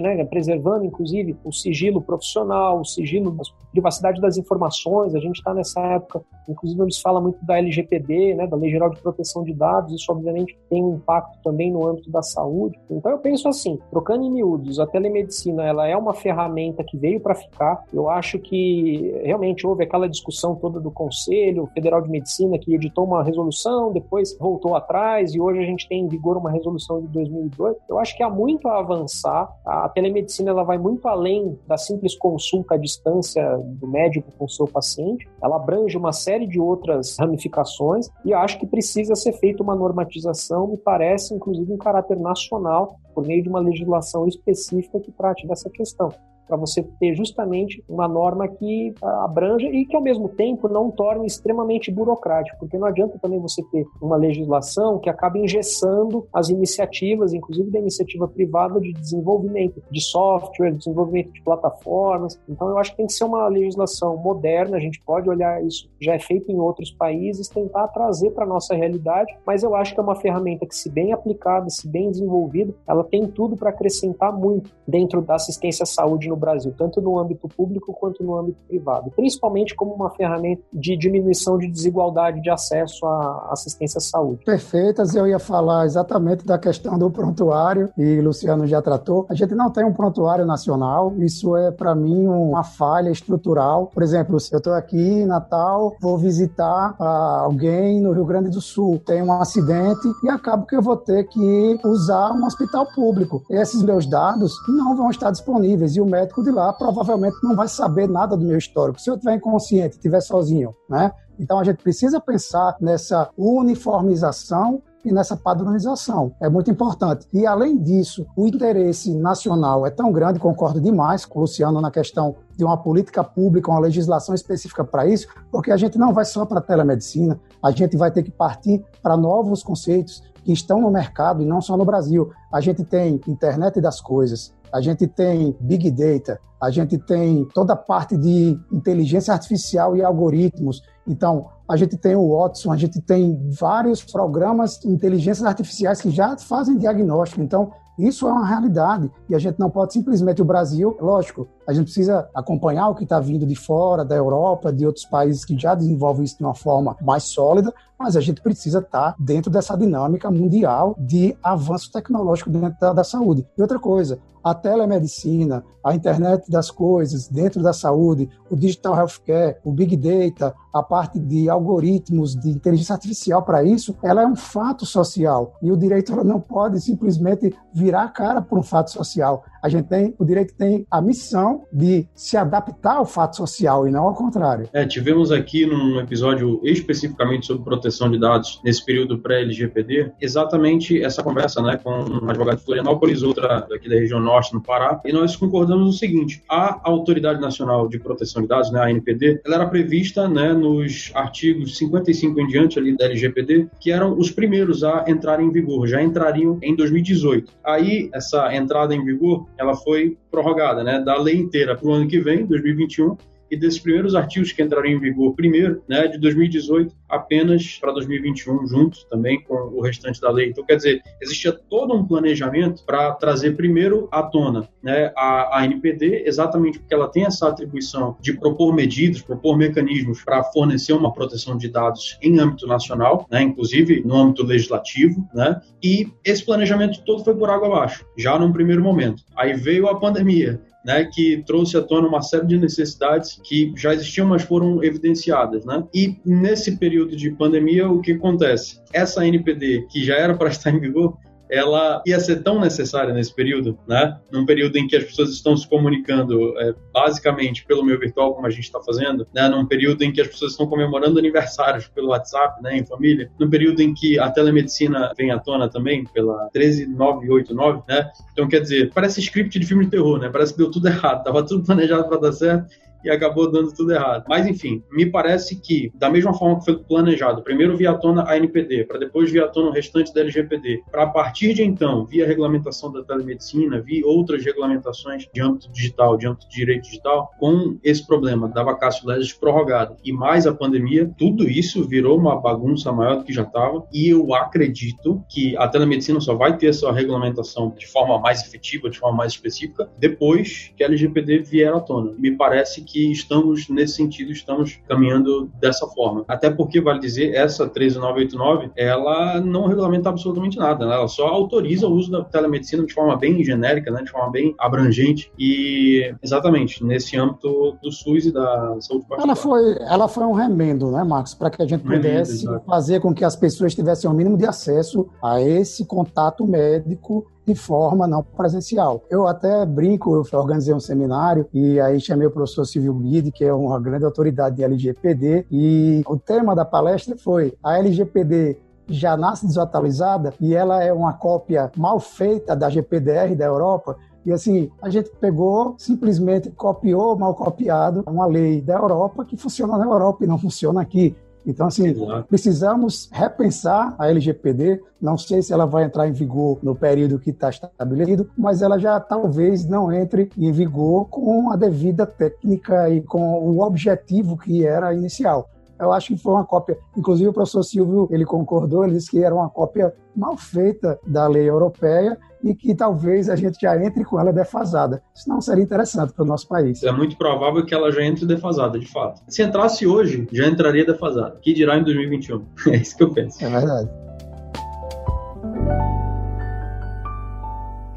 né, preservando, inclusive, o sigilo profissional, o sigilo da privacidade das informações. A gente está nessa época, inclusive, onde se fala muito da LGPD, né, da Lei Geral de Proteção de Dados, isso obviamente tem um impacto também no âmbito da saúde. Então eu penso assim, trocando em miúdos, a telemedicina ela é uma ferramenta que veio para ficar. Eu acho que realmente houve aquela discussão toda do Conselho Federal de Medicina que editou uma resolução, depois voltou atrás e hoje a gente tem em vigor uma resolução de 2002. Eu acho que há muito a avançar. A telemedicina ela vai muito além da simples consulta à distância do médico com o seu paciente. Ela abrange uma série de outras ramificações e acho que precisa ser feita uma normatização me parece, inclusive, um caráter nacional, por meio de uma legislação específica que trate dessa questão para você ter justamente uma norma que ah, abranja e que ao mesmo tempo não torne extremamente burocrático, porque não adianta também você ter uma legislação que acaba engessando as iniciativas, inclusive da iniciativa privada de desenvolvimento de software, desenvolvimento de plataformas. Então eu acho que tem que ser uma legislação moderna, a gente pode olhar isso, já é feito em outros países, tentar trazer para nossa realidade, mas eu acho que é uma ferramenta que se bem aplicada, se bem desenvolvida, ela tem tudo para acrescentar muito dentro da assistência à saúde no Brasil, tanto no âmbito público quanto no âmbito privado, principalmente como uma ferramenta de diminuição de desigualdade de acesso à assistência à saúde. Perfeitas, eu ia falar exatamente da questão do prontuário, e Luciano já tratou. A gente não tem um prontuário nacional, isso é, para mim, uma falha estrutural. Por exemplo, se eu estou aqui em Natal, vou visitar ah, alguém no Rio Grande do Sul, tem um acidente e acabo que eu vou ter que usar um hospital público. Esses meus dados não vão estar disponíveis e o médico médico de lá provavelmente não vai saber nada do meu histórico. Se eu estiver inconsciente, estiver sozinho, né? Então a gente precisa pensar nessa uniformização e nessa padronização. É muito importante. E além disso, o interesse nacional é tão grande, concordo demais com o Luciano na questão de uma política pública, uma legislação específica para isso, porque a gente não vai só para a telemedicina, a gente vai ter que partir para novos conceitos que estão no mercado e não só no Brasil. A gente tem internet das coisas, a gente tem Big Data, a gente tem toda a parte de inteligência artificial e algoritmos. Então, a gente tem o Watson, a gente tem vários programas de inteligências artificiais que já fazem diagnóstico. Então, isso é uma realidade e a gente não pode simplesmente o Brasil, lógico, a gente precisa acompanhar o que está vindo de fora, da Europa, de outros países que já desenvolvem isso de uma forma mais sólida, mas a gente precisa estar tá dentro dessa dinâmica mundial de avanço tecnológico dentro da, da saúde. E outra coisa, a telemedicina, a internet das coisas dentro da saúde, o digital healthcare, o big data, a parte de algoritmos de inteligência artificial para isso, ela é um fato social e o direito não pode simplesmente virar a cara para um fato social. A gente tem, o direito tem a missão de se adaptar ao fato social e não ao contrário. É, tivemos aqui num episódio especificamente sobre proteção de dados nesse período pré-LGPD, exatamente essa conversa, né, com um advogado de Florianópolis, outra daqui da região norte, no Pará, e nós concordamos no seguinte: a Autoridade Nacional de Proteção de Dados, né, a ANPD, ela era prevista, né, nos artigos 55 em diante ali da LGPD, que eram os primeiros a entrarem em vigor, já entrariam em 2018. Aí essa entrada em vigor ela foi prorrogada, né, da lei inteira para o ano que vem, 2021, e desses primeiros artigos que entraram em vigor primeiro, né, de 2018 apenas para 2021, juntos também com o restante da lei. Então, quer dizer, existia todo um planejamento para trazer primeiro à tona né, a, a NPD, exatamente porque ela tem essa atribuição de propor medidas, propor mecanismos para fornecer uma proteção de dados em âmbito nacional, né, inclusive no âmbito legislativo, né, e esse planejamento todo foi por água abaixo, já num primeiro momento. Aí veio a pandemia, né, que trouxe à tona uma série de necessidades que já existiam, mas foram evidenciadas. Né? E nesse período de pandemia, o que acontece? Essa NPD, que já era para estar em vigor, ela ia ser tão necessária nesse período, né? Num período em que as pessoas estão se comunicando é, basicamente pelo meio virtual, como a gente está fazendo, né? Num período em que as pessoas estão comemorando aniversários pelo WhatsApp, né? Em família. Num período em que a telemedicina vem à tona também, pela 13989, né? Então, quer dizer, parece script de filme de terror, né? Parece que deu tudo errado, tava tudo planejado para dar certo e acabou dando tudo errado. Mas, enfim, me parece que, da mesma forma que foi planejado, primeiro via tona a NPD, para depois via tona o restante da LGPD, para a partir de então, via regulamentação da telemedicina, via outras regulamentações de âmbito digital, de âmbito de direito digital, com esse problema da vacácio legis prorrogada e mais a pandemia, tudo isso virou uma bagunça maior do que já estava. E eu acredito que a telemedicina só vai ter essa regulamentação de forma mais efetiva, de forma mais específica, depois que a LGPD vier à tona. Me parece que estamos, nesse sentido, estamos caminhando dessa forma. Até porque, vale dizer, essa 13989, ela não regulamenta absolutamente nada, né? ela só autoriza o uso da telemedicina de forma bem genérica, né? de forma bem abrangente e, exatamente, nesse âmbito do SUS e da saúde particular. Ela foi, ela foi um remendo, né, Marcos, para que a gente pudesse remendo, fazer com que as pessoas tivessem o mínimo de acesso a esse contato médico de forma não presencial. Eu até brinco, eu organizei um seminário e aí chamei o professor Silvio Guide, que é uma grande autoridade de LGPD, e o tema da palestra foi a LGPD já nasce desatualizada e ela é uma cópia mal feita da GPDR da Europa, e assim, a gente pegou, simplesmente copiou, mal copiado, uma lei da Europa que funciona na Europa e não funciona aqui. Então, assim, precisamos repensar a LGPD. Não sei se ela vai entrar em vigor no período que está estabelecido, mas ela já talvez não entre em vigor com a devida técnica e com o objetivo que era inicial. Eu acho que foi uma cópia. Inclusive, o professor Silvio ele concordou, ele disse que era uma cópia mal feita da lei europeia e que talvez a gente já entre com ela defasada. Isso não seria interessante para o nosso país. É muito provável que ela já entre defasada, de fato. Se entrasse hoje, já entraria defasada. Que dirá em 2021? É isso que eu penso. É verdade.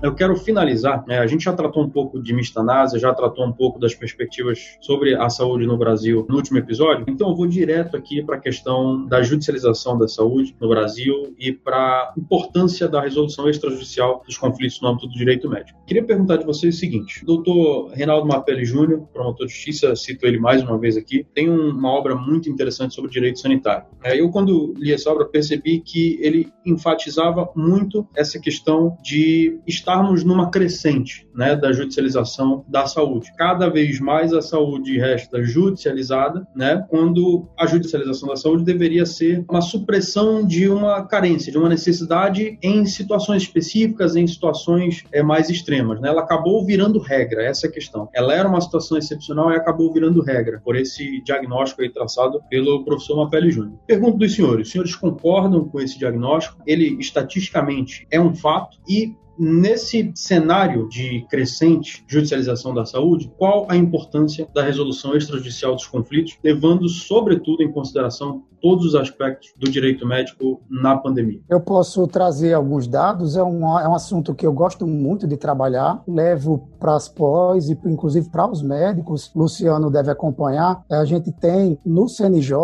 Eu quero finalizar, né, a gente já tratou um pouco de mistanase, já tratou um pouco das perspectivas sobre a saúde no Brasil no último episódio, então eu vou direto aqui para a questão da judicialização da saúde no Brasil e para a importância da resolução extrajudicial dos conflitos no âmbito do direito médico. Queria perguntar de vocês o seguinte, doutor Reinaldo Mapelli Júnior, promotor de justiça, cito ele mais uma vez aqui, tem uma obra muito interessante sobre direito sanitário. É, eu, quando li essa obra, percebi que ele enfatizava muito essa questão de estar estarmos numa crescente né, da judicialização da saúde. Cada vez mais a saúde resta judicializada, né, quando a judicialização da saúde deveria ser uma supressão de uma carência, de uma necessidade em situações específicas, em situações é, mais extremas. Né? Ela acabou virando regra, essa é a questão. Ela era uma situação excepcional e acabou virando regra, por esse diagnóstico aí traçado pelo professor Mapelli Júnior. Pergunto dos senhores, os senhores concordam com esse diagnóstico? Ele, estatisticamente, é um fato e Nesse cenário de crescente judicialização da saúde, qual a importância da resolução extrajudicial dos conflitos, levando, sobretudo, em consideração todos os aspectos do direito médico na pandemia? Eu posso trazer alguns dados, é um, é um assunto que eu gosto muito de trabalhar, levo para as pós e inclusive para os médicos, Luciano deve acompanhar. A gente tem no CNJ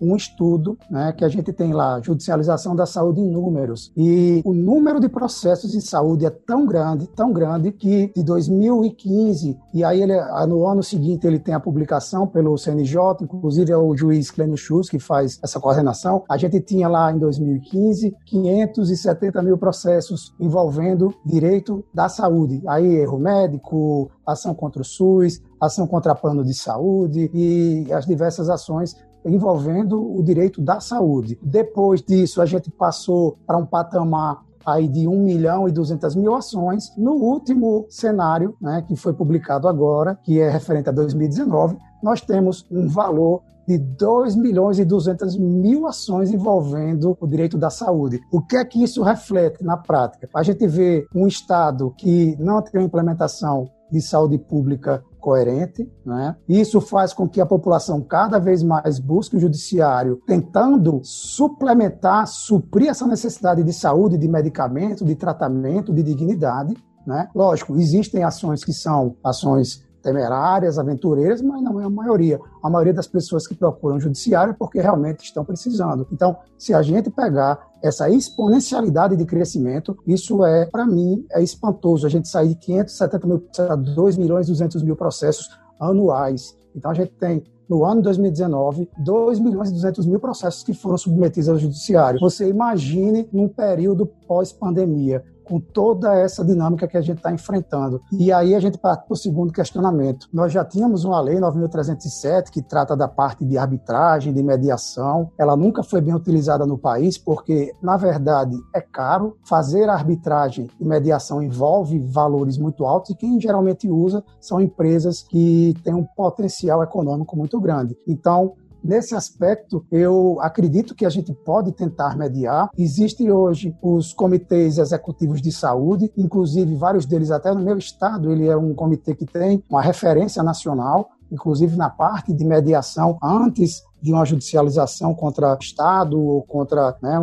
um estudo né, que a gente tem lá, judicialização da saúde em números. E o número de processos em saúde é tão grande, tão grande, que de 2015, e aí ele, no ano seguinte ele tem a publicação pelo CNJ, inclusive é o juiz Clênio Schultz que faz essa coordenação, a gente tinha lá em 2015 570 mil processos envolvendo direito da saúde. Aí erro médico, ação contra o SUS, ação contra plano de saúde e as diversas ações envolvendo o direito da saúde. Depois disso, a gente passou para um patamar aí de 1 milhão e 200 mil ações. No último cenário, né, que foi publicado agora, que é referente a 2019, nós temos um valor de 2 milhões e 200 mil ações envolvendo o direito da saúde. O que é que isso reflete na prática? A gente vê um Estado que não tem uma implementação de saúde pública coerente. Né? Isso faz com que a população cada vez mais busque o judiciário tentando suplementar, suprir essa necessidade de saúde, de medicamento, de tratamento, de dignidade. Né? Lógico, existem ações que são ações temerárias, aventureiras, mas não é a maioria. A maioria das pessoas que procuram o judiciário é porque realmente estão precisando. Então, se a gente pegar essa exponencialidade de crescimento, isso é, para mim, é espantoso. A gente sair de 570 mil para 2 milhões e 200 mil processos anuais. Então, a gente tem no ano de 2019, 2 milhões e 200 mil processos que foram submetidos ao judiciário. Você imagine num período pós-pandemia com toda essa dinâmica que a gente está enfrentando. E aí a gente parte para o segundo questionamento. Nós já tínhamos uma lei 9.307 que trata da parte de arbitragem, de mediação. Ela nunca foi bem utilizada no país porque, na verdade, é caro. Fazer arbitragem e mediação envolve valores muito altos e quem geralmente usa são empresas que têm um potencial econômico muito grande. Então, Nesse aspecto, eu acredito que a gente pode tentar mediar. Existem hoje os comitês executivos de saúde, inclusive vários deles até no meu estado, ele é um comitê que tem uma referência nacional, inclusive na parte de mediação antes de uma judicialização contra o Estado ou contra né,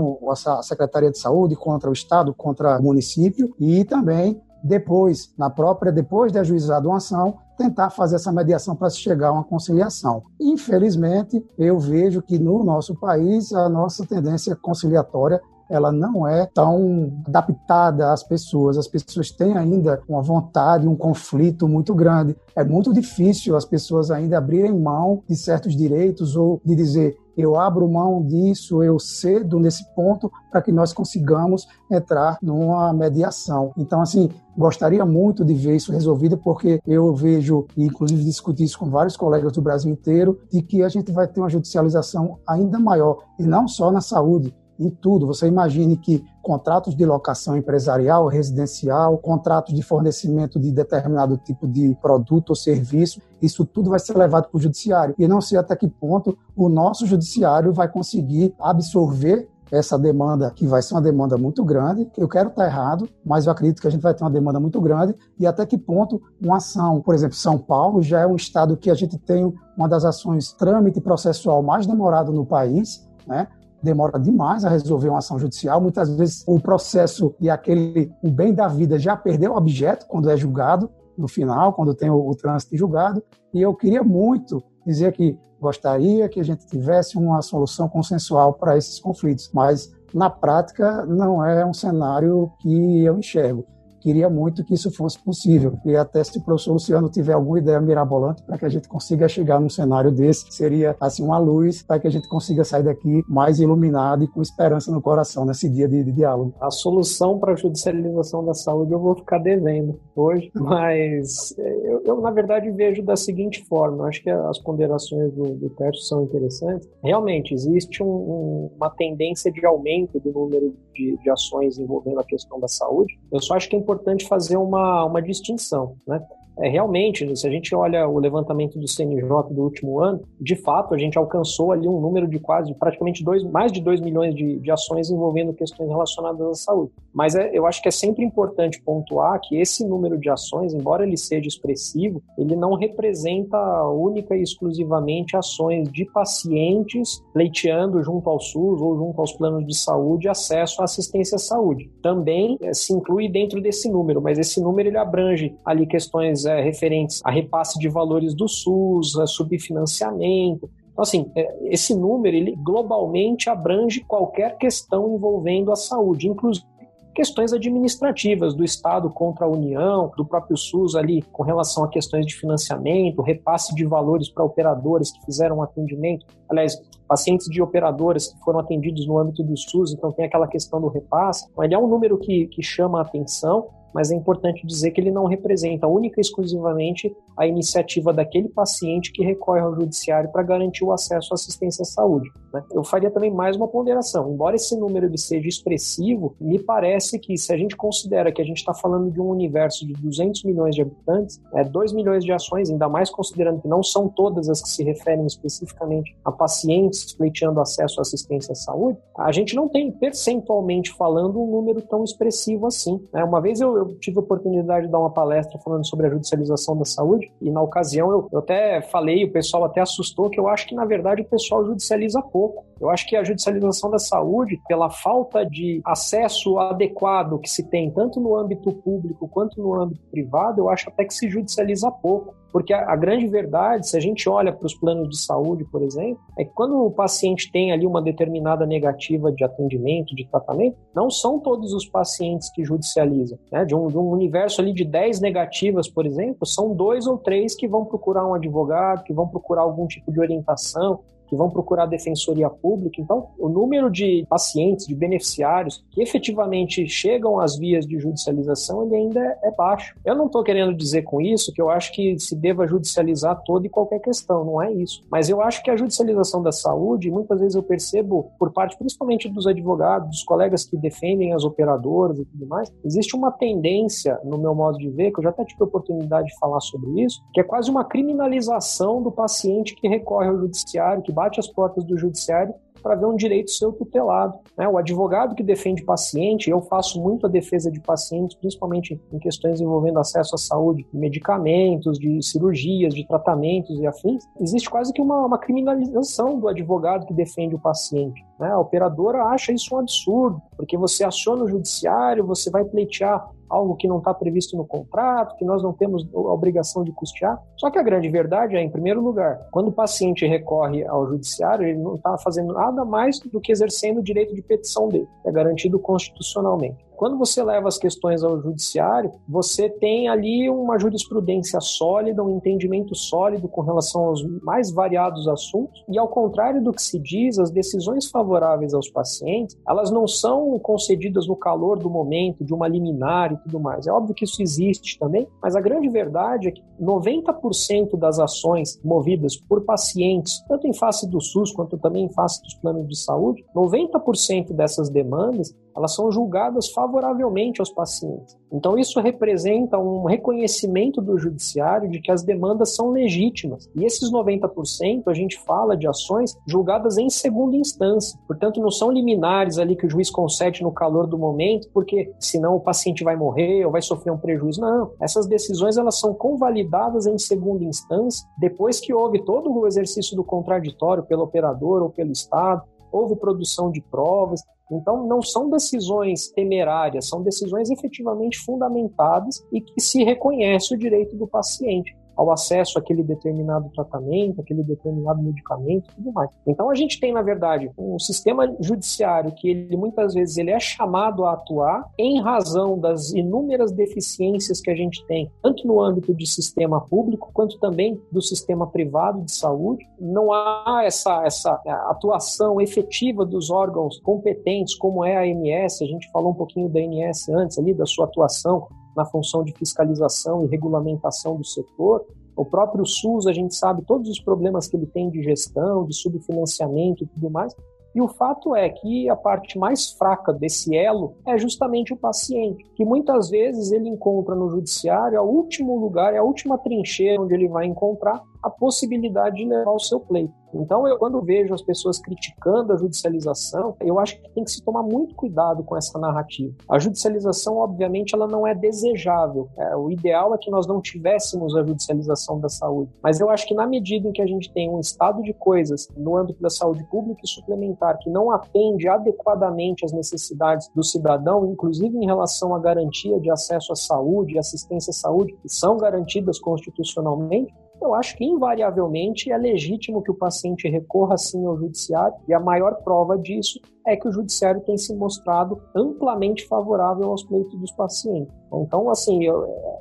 a Secretaria de Saúde, contra o Estado, contra o município e também depois, na própria, depois de ajuizada uma ação, tentar fazer essa mediação para se chegar a uma conciliação. Infelizmente, eu vejo que no nosso país a nossa tendência conciliatória ela não é tão adaptada às pessoas. As pessoas têm ainda uma vontade, um conflito muito grande. É muito difícil as pessoas ainda abrirem mão de certos direitos ou de dizer eu abro mão disso, eu cedo nesse ponto para que nós consigamos entrar numa mediação. Então, assim, gostaria muito de ver isso resolvido, porque eu vejo, e inclusive discuti isso com vários colegas do Brasil inteiro, de que a gente vai ter uma judicialização ainda maior, e não só na saúde, em tudo. Você imagine que contratos de locação empresarial, residencial, contratos de fornecimento de determinado tipo de produto ou serviço, isso tudo vai ser levado para o judiciário. E não sei até que ponto o nosso judiciário vai conseguir absorver essa demanda, que vai ser uma demanda muito grande. Eu quero estar errado, mas eu acredito que a gente vai ter uma demanda muito grande. E até que ponto uma ação, por exemplo, São Paulo já é um estado que a gente tem uma das ações trâmite processual mais demorado no país, né? Demora demais a resolver uma ação judicial. Muitas vezes o processo e aquele o bem da vida já perdeu o objeto quando é julgado no final, quando tem o, o trânsito julgado. E eu queria muito dizer que gostaria que a gente tivesse uma solução consensual para esses conflitos, mas na prática não é um cenário que eu enxergo queria muito que isso fosse possível. E até se o professor Luciano tiver alguma ideia mirabolante para que a gente consiga chegar num cenário desse, seria assim uma luz para que a gente consiga sair daqui mais iluminado e com esperança no coração nesse dia de, de diálogo. A solução para a judicialização da saúde eu vou ficar devendo hoje, mas eu, eu na verdade vejo da seguinte forma, acho que as ponderações do, do Tércio são interessantes. Realmente existe um, um, uma tendência de aumento do número de, de ações envolvendo a questão da saúde. Eu só acho que é importante fazer uma, uma distinção. Né? É, realmente, se a gente olha o levantamento do CNJ do último ano, de fato, a gente alcançou ali um número de quase, praticamente dois, mais de 2 milhões de, de ações envolvendo questões relacionadas à saúde. Mas é, eu acho que é sempre importante pontuar que esse número de ações, embora ele seja expressivo, ele não representa única e exclusivamente ações de pacientes pleiteando junto ao SUS ou junto aos planos de saúde acesso à assistência à saúde. Também é, se inclui dentro desse número, mas esse número ele abrange ali questões é, referentes a repasse de valores do SUS, subfinanciamento. Então, assim, é, esse número, ele globalmente abrange qualquer questão envolvendo a saúde, inclusive questões administrativas do Estado contra a União, do próprio SUS ali com relação a questões de financiamento, repasse de valores para operadoras que fizeram atendimento, aliás, pacientes de operadoras que foram atendidos no âmbito do SUS, então tem aquela questão do repasse. Então, ele é um número que, que chama a atenção mas é importante dizer que ele não representa única e exclusivamente a iniciativa daquele paciente que recorre ao judiciário para garantir o acesso à assistência à saúde. Né? Eu faria também mais uma ponderação. Embora esse número ele seja expressivo, me parece que se a gente considera que a gente está falando de um universo de 200 milhões de habitantes, é 2 milhões de ações, ainda mais considerando que não são todas as que se referem especificamente a pacientes pleiteando acesso à assistência à saúde, a gente não tem percentualmente falando um número tão expressivo assim. Né? Uma vez eu, eu, tive a oportunidade de dar uma palestra falando sobre a judicialização da saúde e na ocasião eu, eu até falei, o pessoal até assustou que eu acho que na verdade o pessoal judicializa pouco. Eu acho que a judicialização da saúde, pela falta de acesso adequado que se tem tanto no âmbito público quanto no âmbito privado, eu acho até que se judicializa pouco. Porque a, a, grande verdade, se a gente olha para os planos de saúde, por exemplo, é que quando o paciente tem ali uma determinada negativa de atendimento, de tratamento, não são todos os pacientes que judicializam. Né? De, um, de um universo ali de 10 negativas, por exemplo, são dois ou três que vão procurar um advogado, que vão procurar algum tipo de orientação, que vão procurar a defensoria pública. Então, o número de pacientes, de beneficiários que efetivamente chegam às vias de judicialização, ele ainda é baixo. Eu não estou querendo dizer com isso que eu acho que se deva judicializar toda e qualquer questão, não é isso. Mas eu acho que a judicialização da saúde, muitas vezes eu percebo por parte principalmente dos advogados, dos colegas que defendem as operadoras e tudo mais, existe uma tendência, no meu modo de ver, que eu já até tive a oportunidade de falar sobre isso, que é quase uma criminalização do paciente que recorre ao judiciário, que bate as portas do judiciário para ver um direito seu tutelado. Né? O advogado que defende paciente, eu faço muito a defesa de pacientes, principalmente em questões envolvendo acesso à saúde, de medicamentos, de cirurgias, de tratamentos e afins. Existe quase que uma, uma criminalização do advogado que defende o paciente. Né? A operadora acha isso um absurdo, porque você aciona o judiciário, você vai pleitear algo que não está previsto no contrato, que nós não temos a obrigação de custear. Só que a grande verdade é, em primeiro lugar, quando o paciente recorre ao judiciário, ele não está fazendo nada mais do que exercendo o direito de petição dele, que é garantido constitucionalmente. Quando você leva as questões ao judiciário, você tem ali uma jurisprudência sólida, um entendimento sólido com relação aos mais variados assuntos, e ao contrário do que se diz, as decisões favoráveis aos pacientes, elas não são concedidas no calor do momento, de uma liminar e tudo mais. É óbvio que isso existe também, mas a grande verdade é que 90% das ações movidas por pacientes, tanto em face do SUS quanto também em face dos planos de saúde, 90% dessas demandas elas são julgadas favoravelmente aos pacientes. Então, isso representa um reconhecimento do judiciário de que as demandas são legítimas. E esses 90% a gente fala de ações julgadas em segunda instância. Portanto, não são liminares ali que o juiz concede no calor do momento, porque senão o paciente vai morrer ou vai sofrer um prejuízo. Não. Essas decisões elas são convalidadas em segunda instância, depois que houve todo o exercício do contraditório pelo operador ou pelo Estado, houve produção de provas, então, não são decisões temerárias, são decisões efetivamente fundamentadas e que se reconhece o direito do paciente ao acesso àquele determinado tratamento, aquele determinado medicamento tudo mais. Então a gente tem, na verdade, um sistema judiciário que ele muitas vezes ele é chamado a atuar em razão das inúmeras deficiências que a gente tem, tanto no âmbito de sistema público quanto também do sistema privado de saúde. Não há essa, essa atuação efetiva dos órgãos competentes, como é a ANS, a gente falou um pouquinho da ANS antes ali, da sua atuação na função de fiscalização e regulamentação do setor. O próprio SUS, a gente sabe todos os problemas que ele tem de gestão, de subfinanciamento e tudo mais. E o fato é que a parte mais fraca desse elo é justamente o paciente, que muitas vezes ele encontra no judiciário o último lugar, é a última trincheira onde ele vai encontrar a possibilidade de levar o seu pleito. Então, eu, quando vejo as pessoas criticando a judicialização, eu acho que tem que se tomar muito cuidado com essa narrativa. A judicialização, obviamente, ela não é desejável. É, o ideal é que nós não tivéssemos a judicialização da saúde. Mas eu acho que na medida em que a gente tem um estado de coisas no âmbito da saúde pública e suplementar que não atende adequadamente às necessidades do cidadão, inclusive em relação à garantia de acesso à saúde e assistência à saúde, que são garantidas constitucionalmente, eu acho que invariavelmente é legítimo que o paciente recorra sim ao judiciário e a maior prova disso é que o judiciário tem se mostrado amplamente favorável aos pleitos dos pacientes. Então, assim, é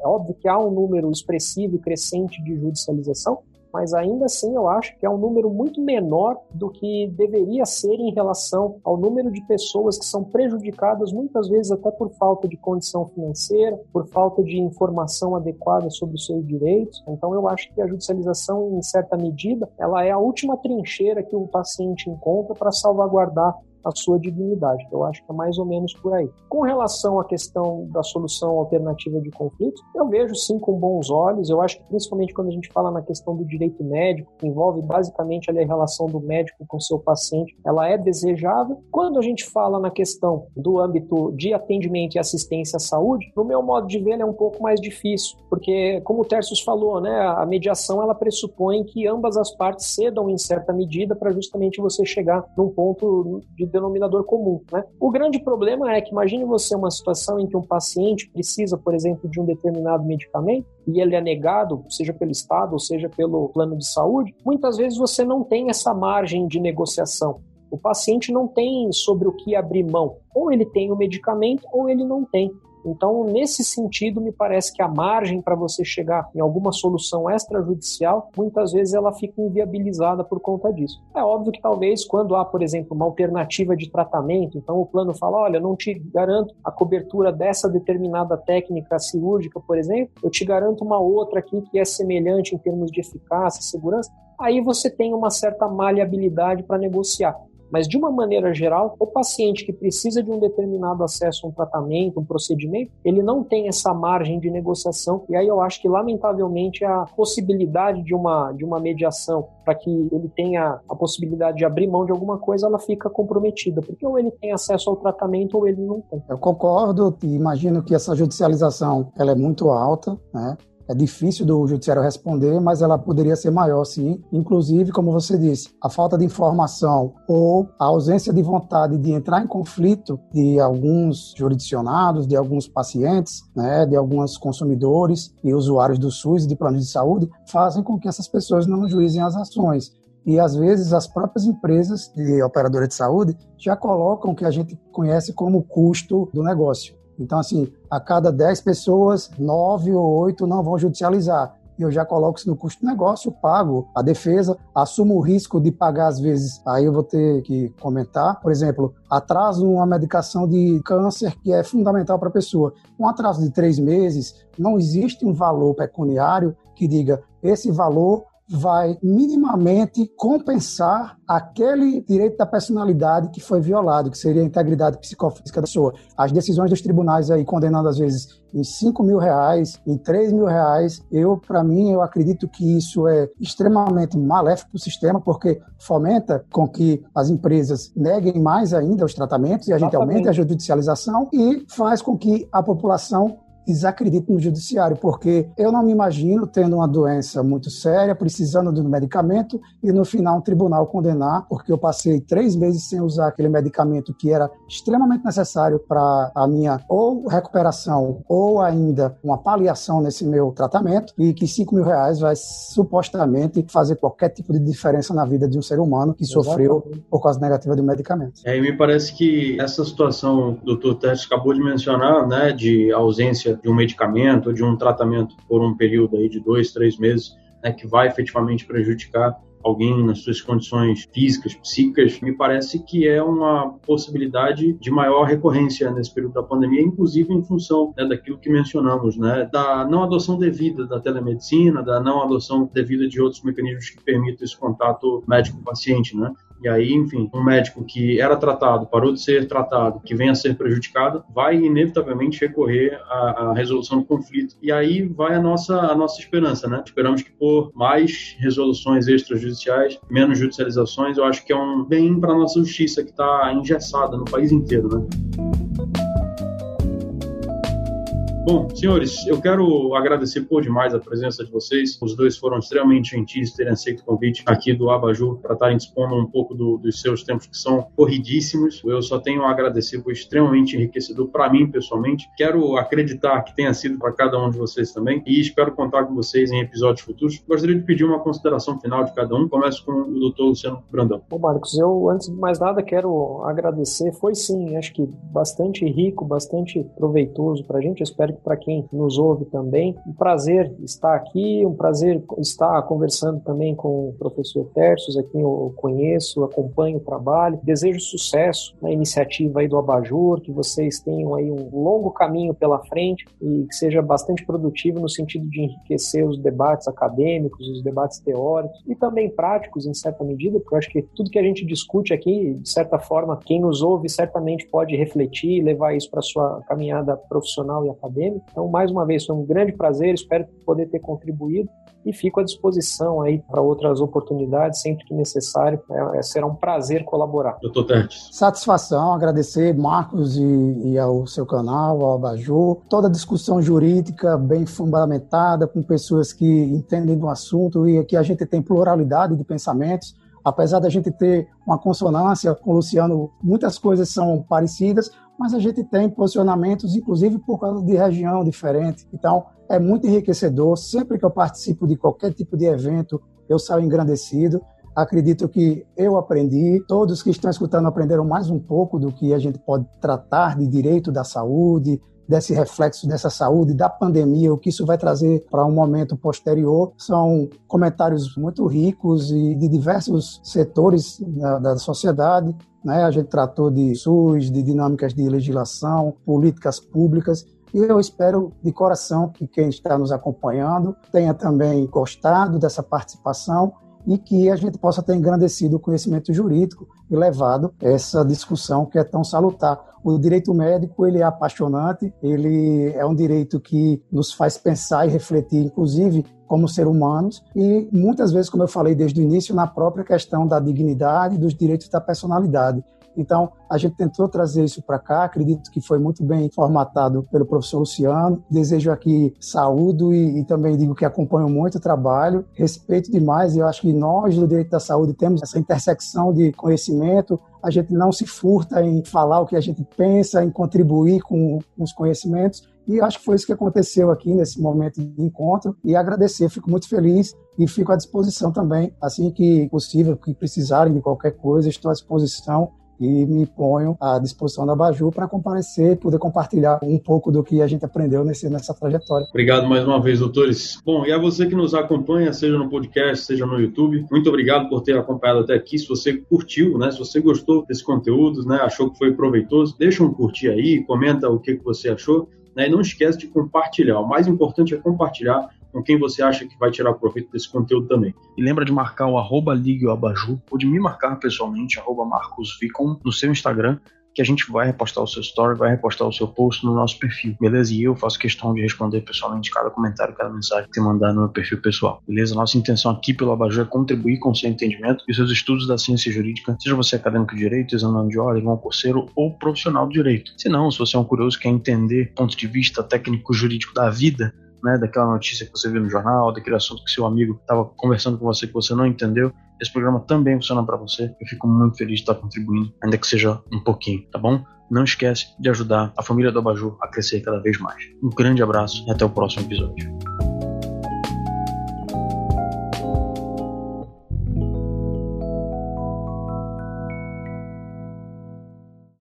óbvio que há um número expressivo e crescente de judicialização, mas ainda assim eu acho que é um número muito menor do que deveria ser em relação ao número de pessoas que são prejudicadas muitas vezes até por falta de condição financeira, por falta de informação adequada sobre os seus direitos. Então eu acho que a judicialização, em certa medida, ela é a última trincheira que o paciente encontra para salvaguardar a sua dignidade. Eu acho que é mais ou menos por aí. Com relação à questão da solução alternativa de conflitos, eu vejo sim com bons olhos. Eu acho que principalmente quando a gente fala na questão do direito médico, que envolve basicamente ali a relação do médico com seu paciente, ela é desejável. Quando a gente fala na questão do âmbito de atendimento e assistência à saúde, no meu modo de ver, é um pouco mais difícil, porque como o Tercius falou, né, a mediação ela pressupõe que ambas as partes cedam em certa medida para justamente você chegar num ponto de denominador comum. Né? O grande problema é que imagine você uma situação em que um paciente precisa, por exemplo, de um determinado medicamento e ele é negado, seja pelo Estado ou seja pelo plano de saúde, muitas vezes você não tem essa margem de negociação. O paciente não tem sobre o que abrir mão. Ou ele tem o medicamento ou ele não tem. Então, nesse sentido, me parece que a margem para você chegar em alguma solução extrajudicial, muitas vezes ela fica inviabilizada por conta disso. É óbvio que talvez quando há, por exemplo, uma alternativa de tratamento, então o plano fala, olha, não te garanto a cobertura dessa determinada técnica cirúrgica, por exemplo, eu te garanto uma outra aqui que é semelhante em termos de eficácia, segurança, aí você tem uma certa maleabilidade para negociar. Mas, de uma maneira geral, o paciente que precisa de um determinado acesso a um tratamento, um procedimento, ele não tem essa margem de negociação. E aí eu acho que, lamentavelmente, a possibilidade de uma, de uma mediação para que ele tenha a possibilidade de abrir mão de alguma coisa, ela fica comprometida, porque ou ele tem acesso ao tratamento ou ele não tem. Eu concordo e imagino que essa judicialização ela é muito alta, né? É difícil do judiciário responder, mas ela poderia ser maior, sim. Inclusive, como você disse, a falta de informação ou a ausência de vontade de entrar em conflito de alguns jurisdicionados, de alguns pacientes, né, de alguns consumidores e usuários do SUS e de planos de saúde, fazem com que essas pessoas não juizem as ações. E às vezes as próprias empresas de operadora de saúde já colocam o que a gente conhece como custo do negócio. Então, assim, a cada 10 pessoas, 9 ou 8 não vão judicializar. E eu já coloco isso no custo do negócio, pago a defesa, assumo o risco de pagar às vezes. Aí eu vou ter que comentar. Por exemplo, atraso uma medicação de câncer que é fundamental para a pessoa. Um atraso de três meses, não existe um valor pecuniário que diga esse valor vai minimamente compensar aquele direito da personalidade que foi violado, que seria a integridade psicofísica da pessoa. As decisões dos tribunais aí condenando às vezes em 5 mil reais, em 3 mil reais, eu, para mim, eu acredito que isso é extremamente maléfico para o sistema, porque fomenta com que as empresas neguem mais ainda os tratamentos e a gente aumente a judicialização e faz com que a população desacredito no judiciário, porque eu não me imagino tendo uma doença muito séria, precisando de um medicamento e no final um tribunal condenar, porque eu passei três meses sem usar aquele medicamento que era extremamente necessário para a minha ou recuperação ou ainda uma paliação nesse meu tratamento e que cinco mil reais vai supostamente fazer qualquer tipo de diferença na vida de um ser humano que Exatamente. sofreu por causa negativa do medicamento. É, e me parece que essa situação que o Dr. Tess acabou de mencionar, né, de ausência de um medicamento de um tratamento por um período aí de dois, três meses, né, que vai efetivamente prejudicar alguém nas suas condições físicas, psíquicas, me parece que é uma possibilidade de maior recorrência nesse período da pandemia, inclusive em função né, daquilo que mencionamos, né, da não adoção devida da telemedicina, da não adoção devida de outros mecanismos que permitam esse contato médico-paciente, né? E aí, enfim, um médico que era tratado, parou de ser tratado, que venha a ser prejudicado, vai inevitavelmente recorrer à, à, resolução do conflito. E aí vai a nossa, a nossa esperança, né? Esperamos que por mais resoluções extrajudiciais, menos judicializações, eu acho que é um bem para a nossa justiça que está engessada no país inteiro, né? Bom, senhores, eu quero agradecer por demais a presença de vocês. Os dois foram extremamente gentis terem aceito o convite aqui do Abaju para estarem expondo um pouco do, dos seus tempos que são corridíssimos. Eu só tenho a agradecer, foi extremamente enriquecedor para mim pessoalmente. Quero acreditar que tenha sido para cada um de vocês também e espero contar com vocês em episódios futuros. Gostaria de pedir uma consideração final de cada um. Começo com o doutor Luciano Brandão. Bom, Marcos, eu antes de mais nada quero agradecer. Foi sim, acho que bastante rico, bastante proveitoso para a gente. Eu espero para quem nos ouve também. Um prazer estar aqui, um prazer estar conversando também com o professor Tercios, a quem eu conheço, acompanho o trabalho. Desejo sucesso na iniciativa aí do Abajur, que vocês tenham aí um longo caminho pela frente e que seja bastante produtivo no sentido de enriquecer os debates acadêmicos, os debates teóricos e também práticos em certa medida, porque eu acho que tudo que a gente discute aqui, de certa forma, quem nos ouve certamente pode refletir e levar isso para sua caminhada profissional e acadêmica. Então, mais uma vez, foi um grande prazer, espero poder ter contribuído e fico à disposição aí para outras oportunidades, sempre que necessário. É, é, será um prazer colaborar. Doutor Tertes. Satisfação, agradecer Marcos e, e, ao seu canal, ao Abajur, toda a discussão jurídica bem fundamentada, com pessoas que entendem do assunto e que a gente tem pluralidade de pensamentos. Apesar da gente ter uma consonância com o Luciano, muitas coisas são parecidas, mas a gente tem posicionamentos, inclusive por causa de região diferente. Então, é muito enriquecedor. Sempre que eu participo de qualquer tipo de evento, eu saio engrandecido. Acredito que eu aprendi, todos que estão escutando aprenderam mais um pouco do que a gente pode tratar de direito da saúde, desse reflexo dessa saúde, da pandemia, o que isso vai trazer para um momento posterior. São comentários muito ricos e de diversos setores da, da sociedade. Né? A gente tratou de SUS, de dinâmicas de legislação, políticas públicas. E eu espero de coração que quem está nos acompanhando tenha também gostado dessa participação e que a gente possa ter engrandecido o conhecimento jurídico e levado essa discussão que é tão salutar. O direito médico ele é apaixonante, ele é um direito que nos faz pensar e refletir, inclusive como ser humanos e muitas vezes, como eu falei desde o início, na própria questão da dignidade dos direitos da personalidade. Então, a gente tentou trazer isso para cá, acredito que foi muito bem formatado pelo professor Luciano. Desejo aqui saúde e, e, também digo que acompanho muito o trabalho, respeito demais e eu acho que nós do direito da saúde temos essa intersecção de conhecimento, a gente não se furta em falar o que a gente pensa, em contribuir com os conhecimentos. E acho que foi isso que aconteceu aqui nesse momento de encontro. E agradecer, fico muito feliz e fico à disposição também, assim que possível, que precisarem de qualquer coisa, estou à disposição e me ponho à disposição da Baju para comparecer e poder compartilhar um pouco do que a gente aprendeu nesse, nessa trajetória. Obrigado mais uma vez, doutores. Bom, e a você que nos acompanha, seja no podcast, seja no YouTube, muito obrigado por ter acompanhado até aqui. Se você curtiu, né, se você gostou desse conteúdo, né, achou que foi proveitoso, deixa um curtir aí, comenta o que, que você achou. Né, e não esquece de compartilhar. O mais importante é compartilhar com quem você acha que vai tirar proveito desse conteúdo também. E lembra de marcar o arroba Ligue Abaju, ou de me marcar pessoalmente, arroba no seu Instagram, que a gente vai repostar o seu story, vai repostar o seu post no nosso perfil, beleza? E eu faço questão de responder pessoalmente cada comentário, cada mensagem que você mandar no meu perfil pessoal, beleza? Nossa intenção aqui pelo Abaju é contribuir com o seu entendimento e seus estudos da ciência jurídica, seja você acadêmico de direito, examinando de ordem, concurseiro ou profissional do direito. Se não, se você é um curioso que quer entender ponto de vista técnico jurídico da vida, né, daquela notícia que você viu no jornal, daquele assunto que seu amigo estava conversando com você que você não entendeu, esse programa também funciona para você. Eu fico muito feliz de estar contribuindo, ainda que seja um pouquinho, tá bom? Não esquece de ajudar a família do Abaju a crescer cada vez mais. Um grande abraço e até o próximo episódio.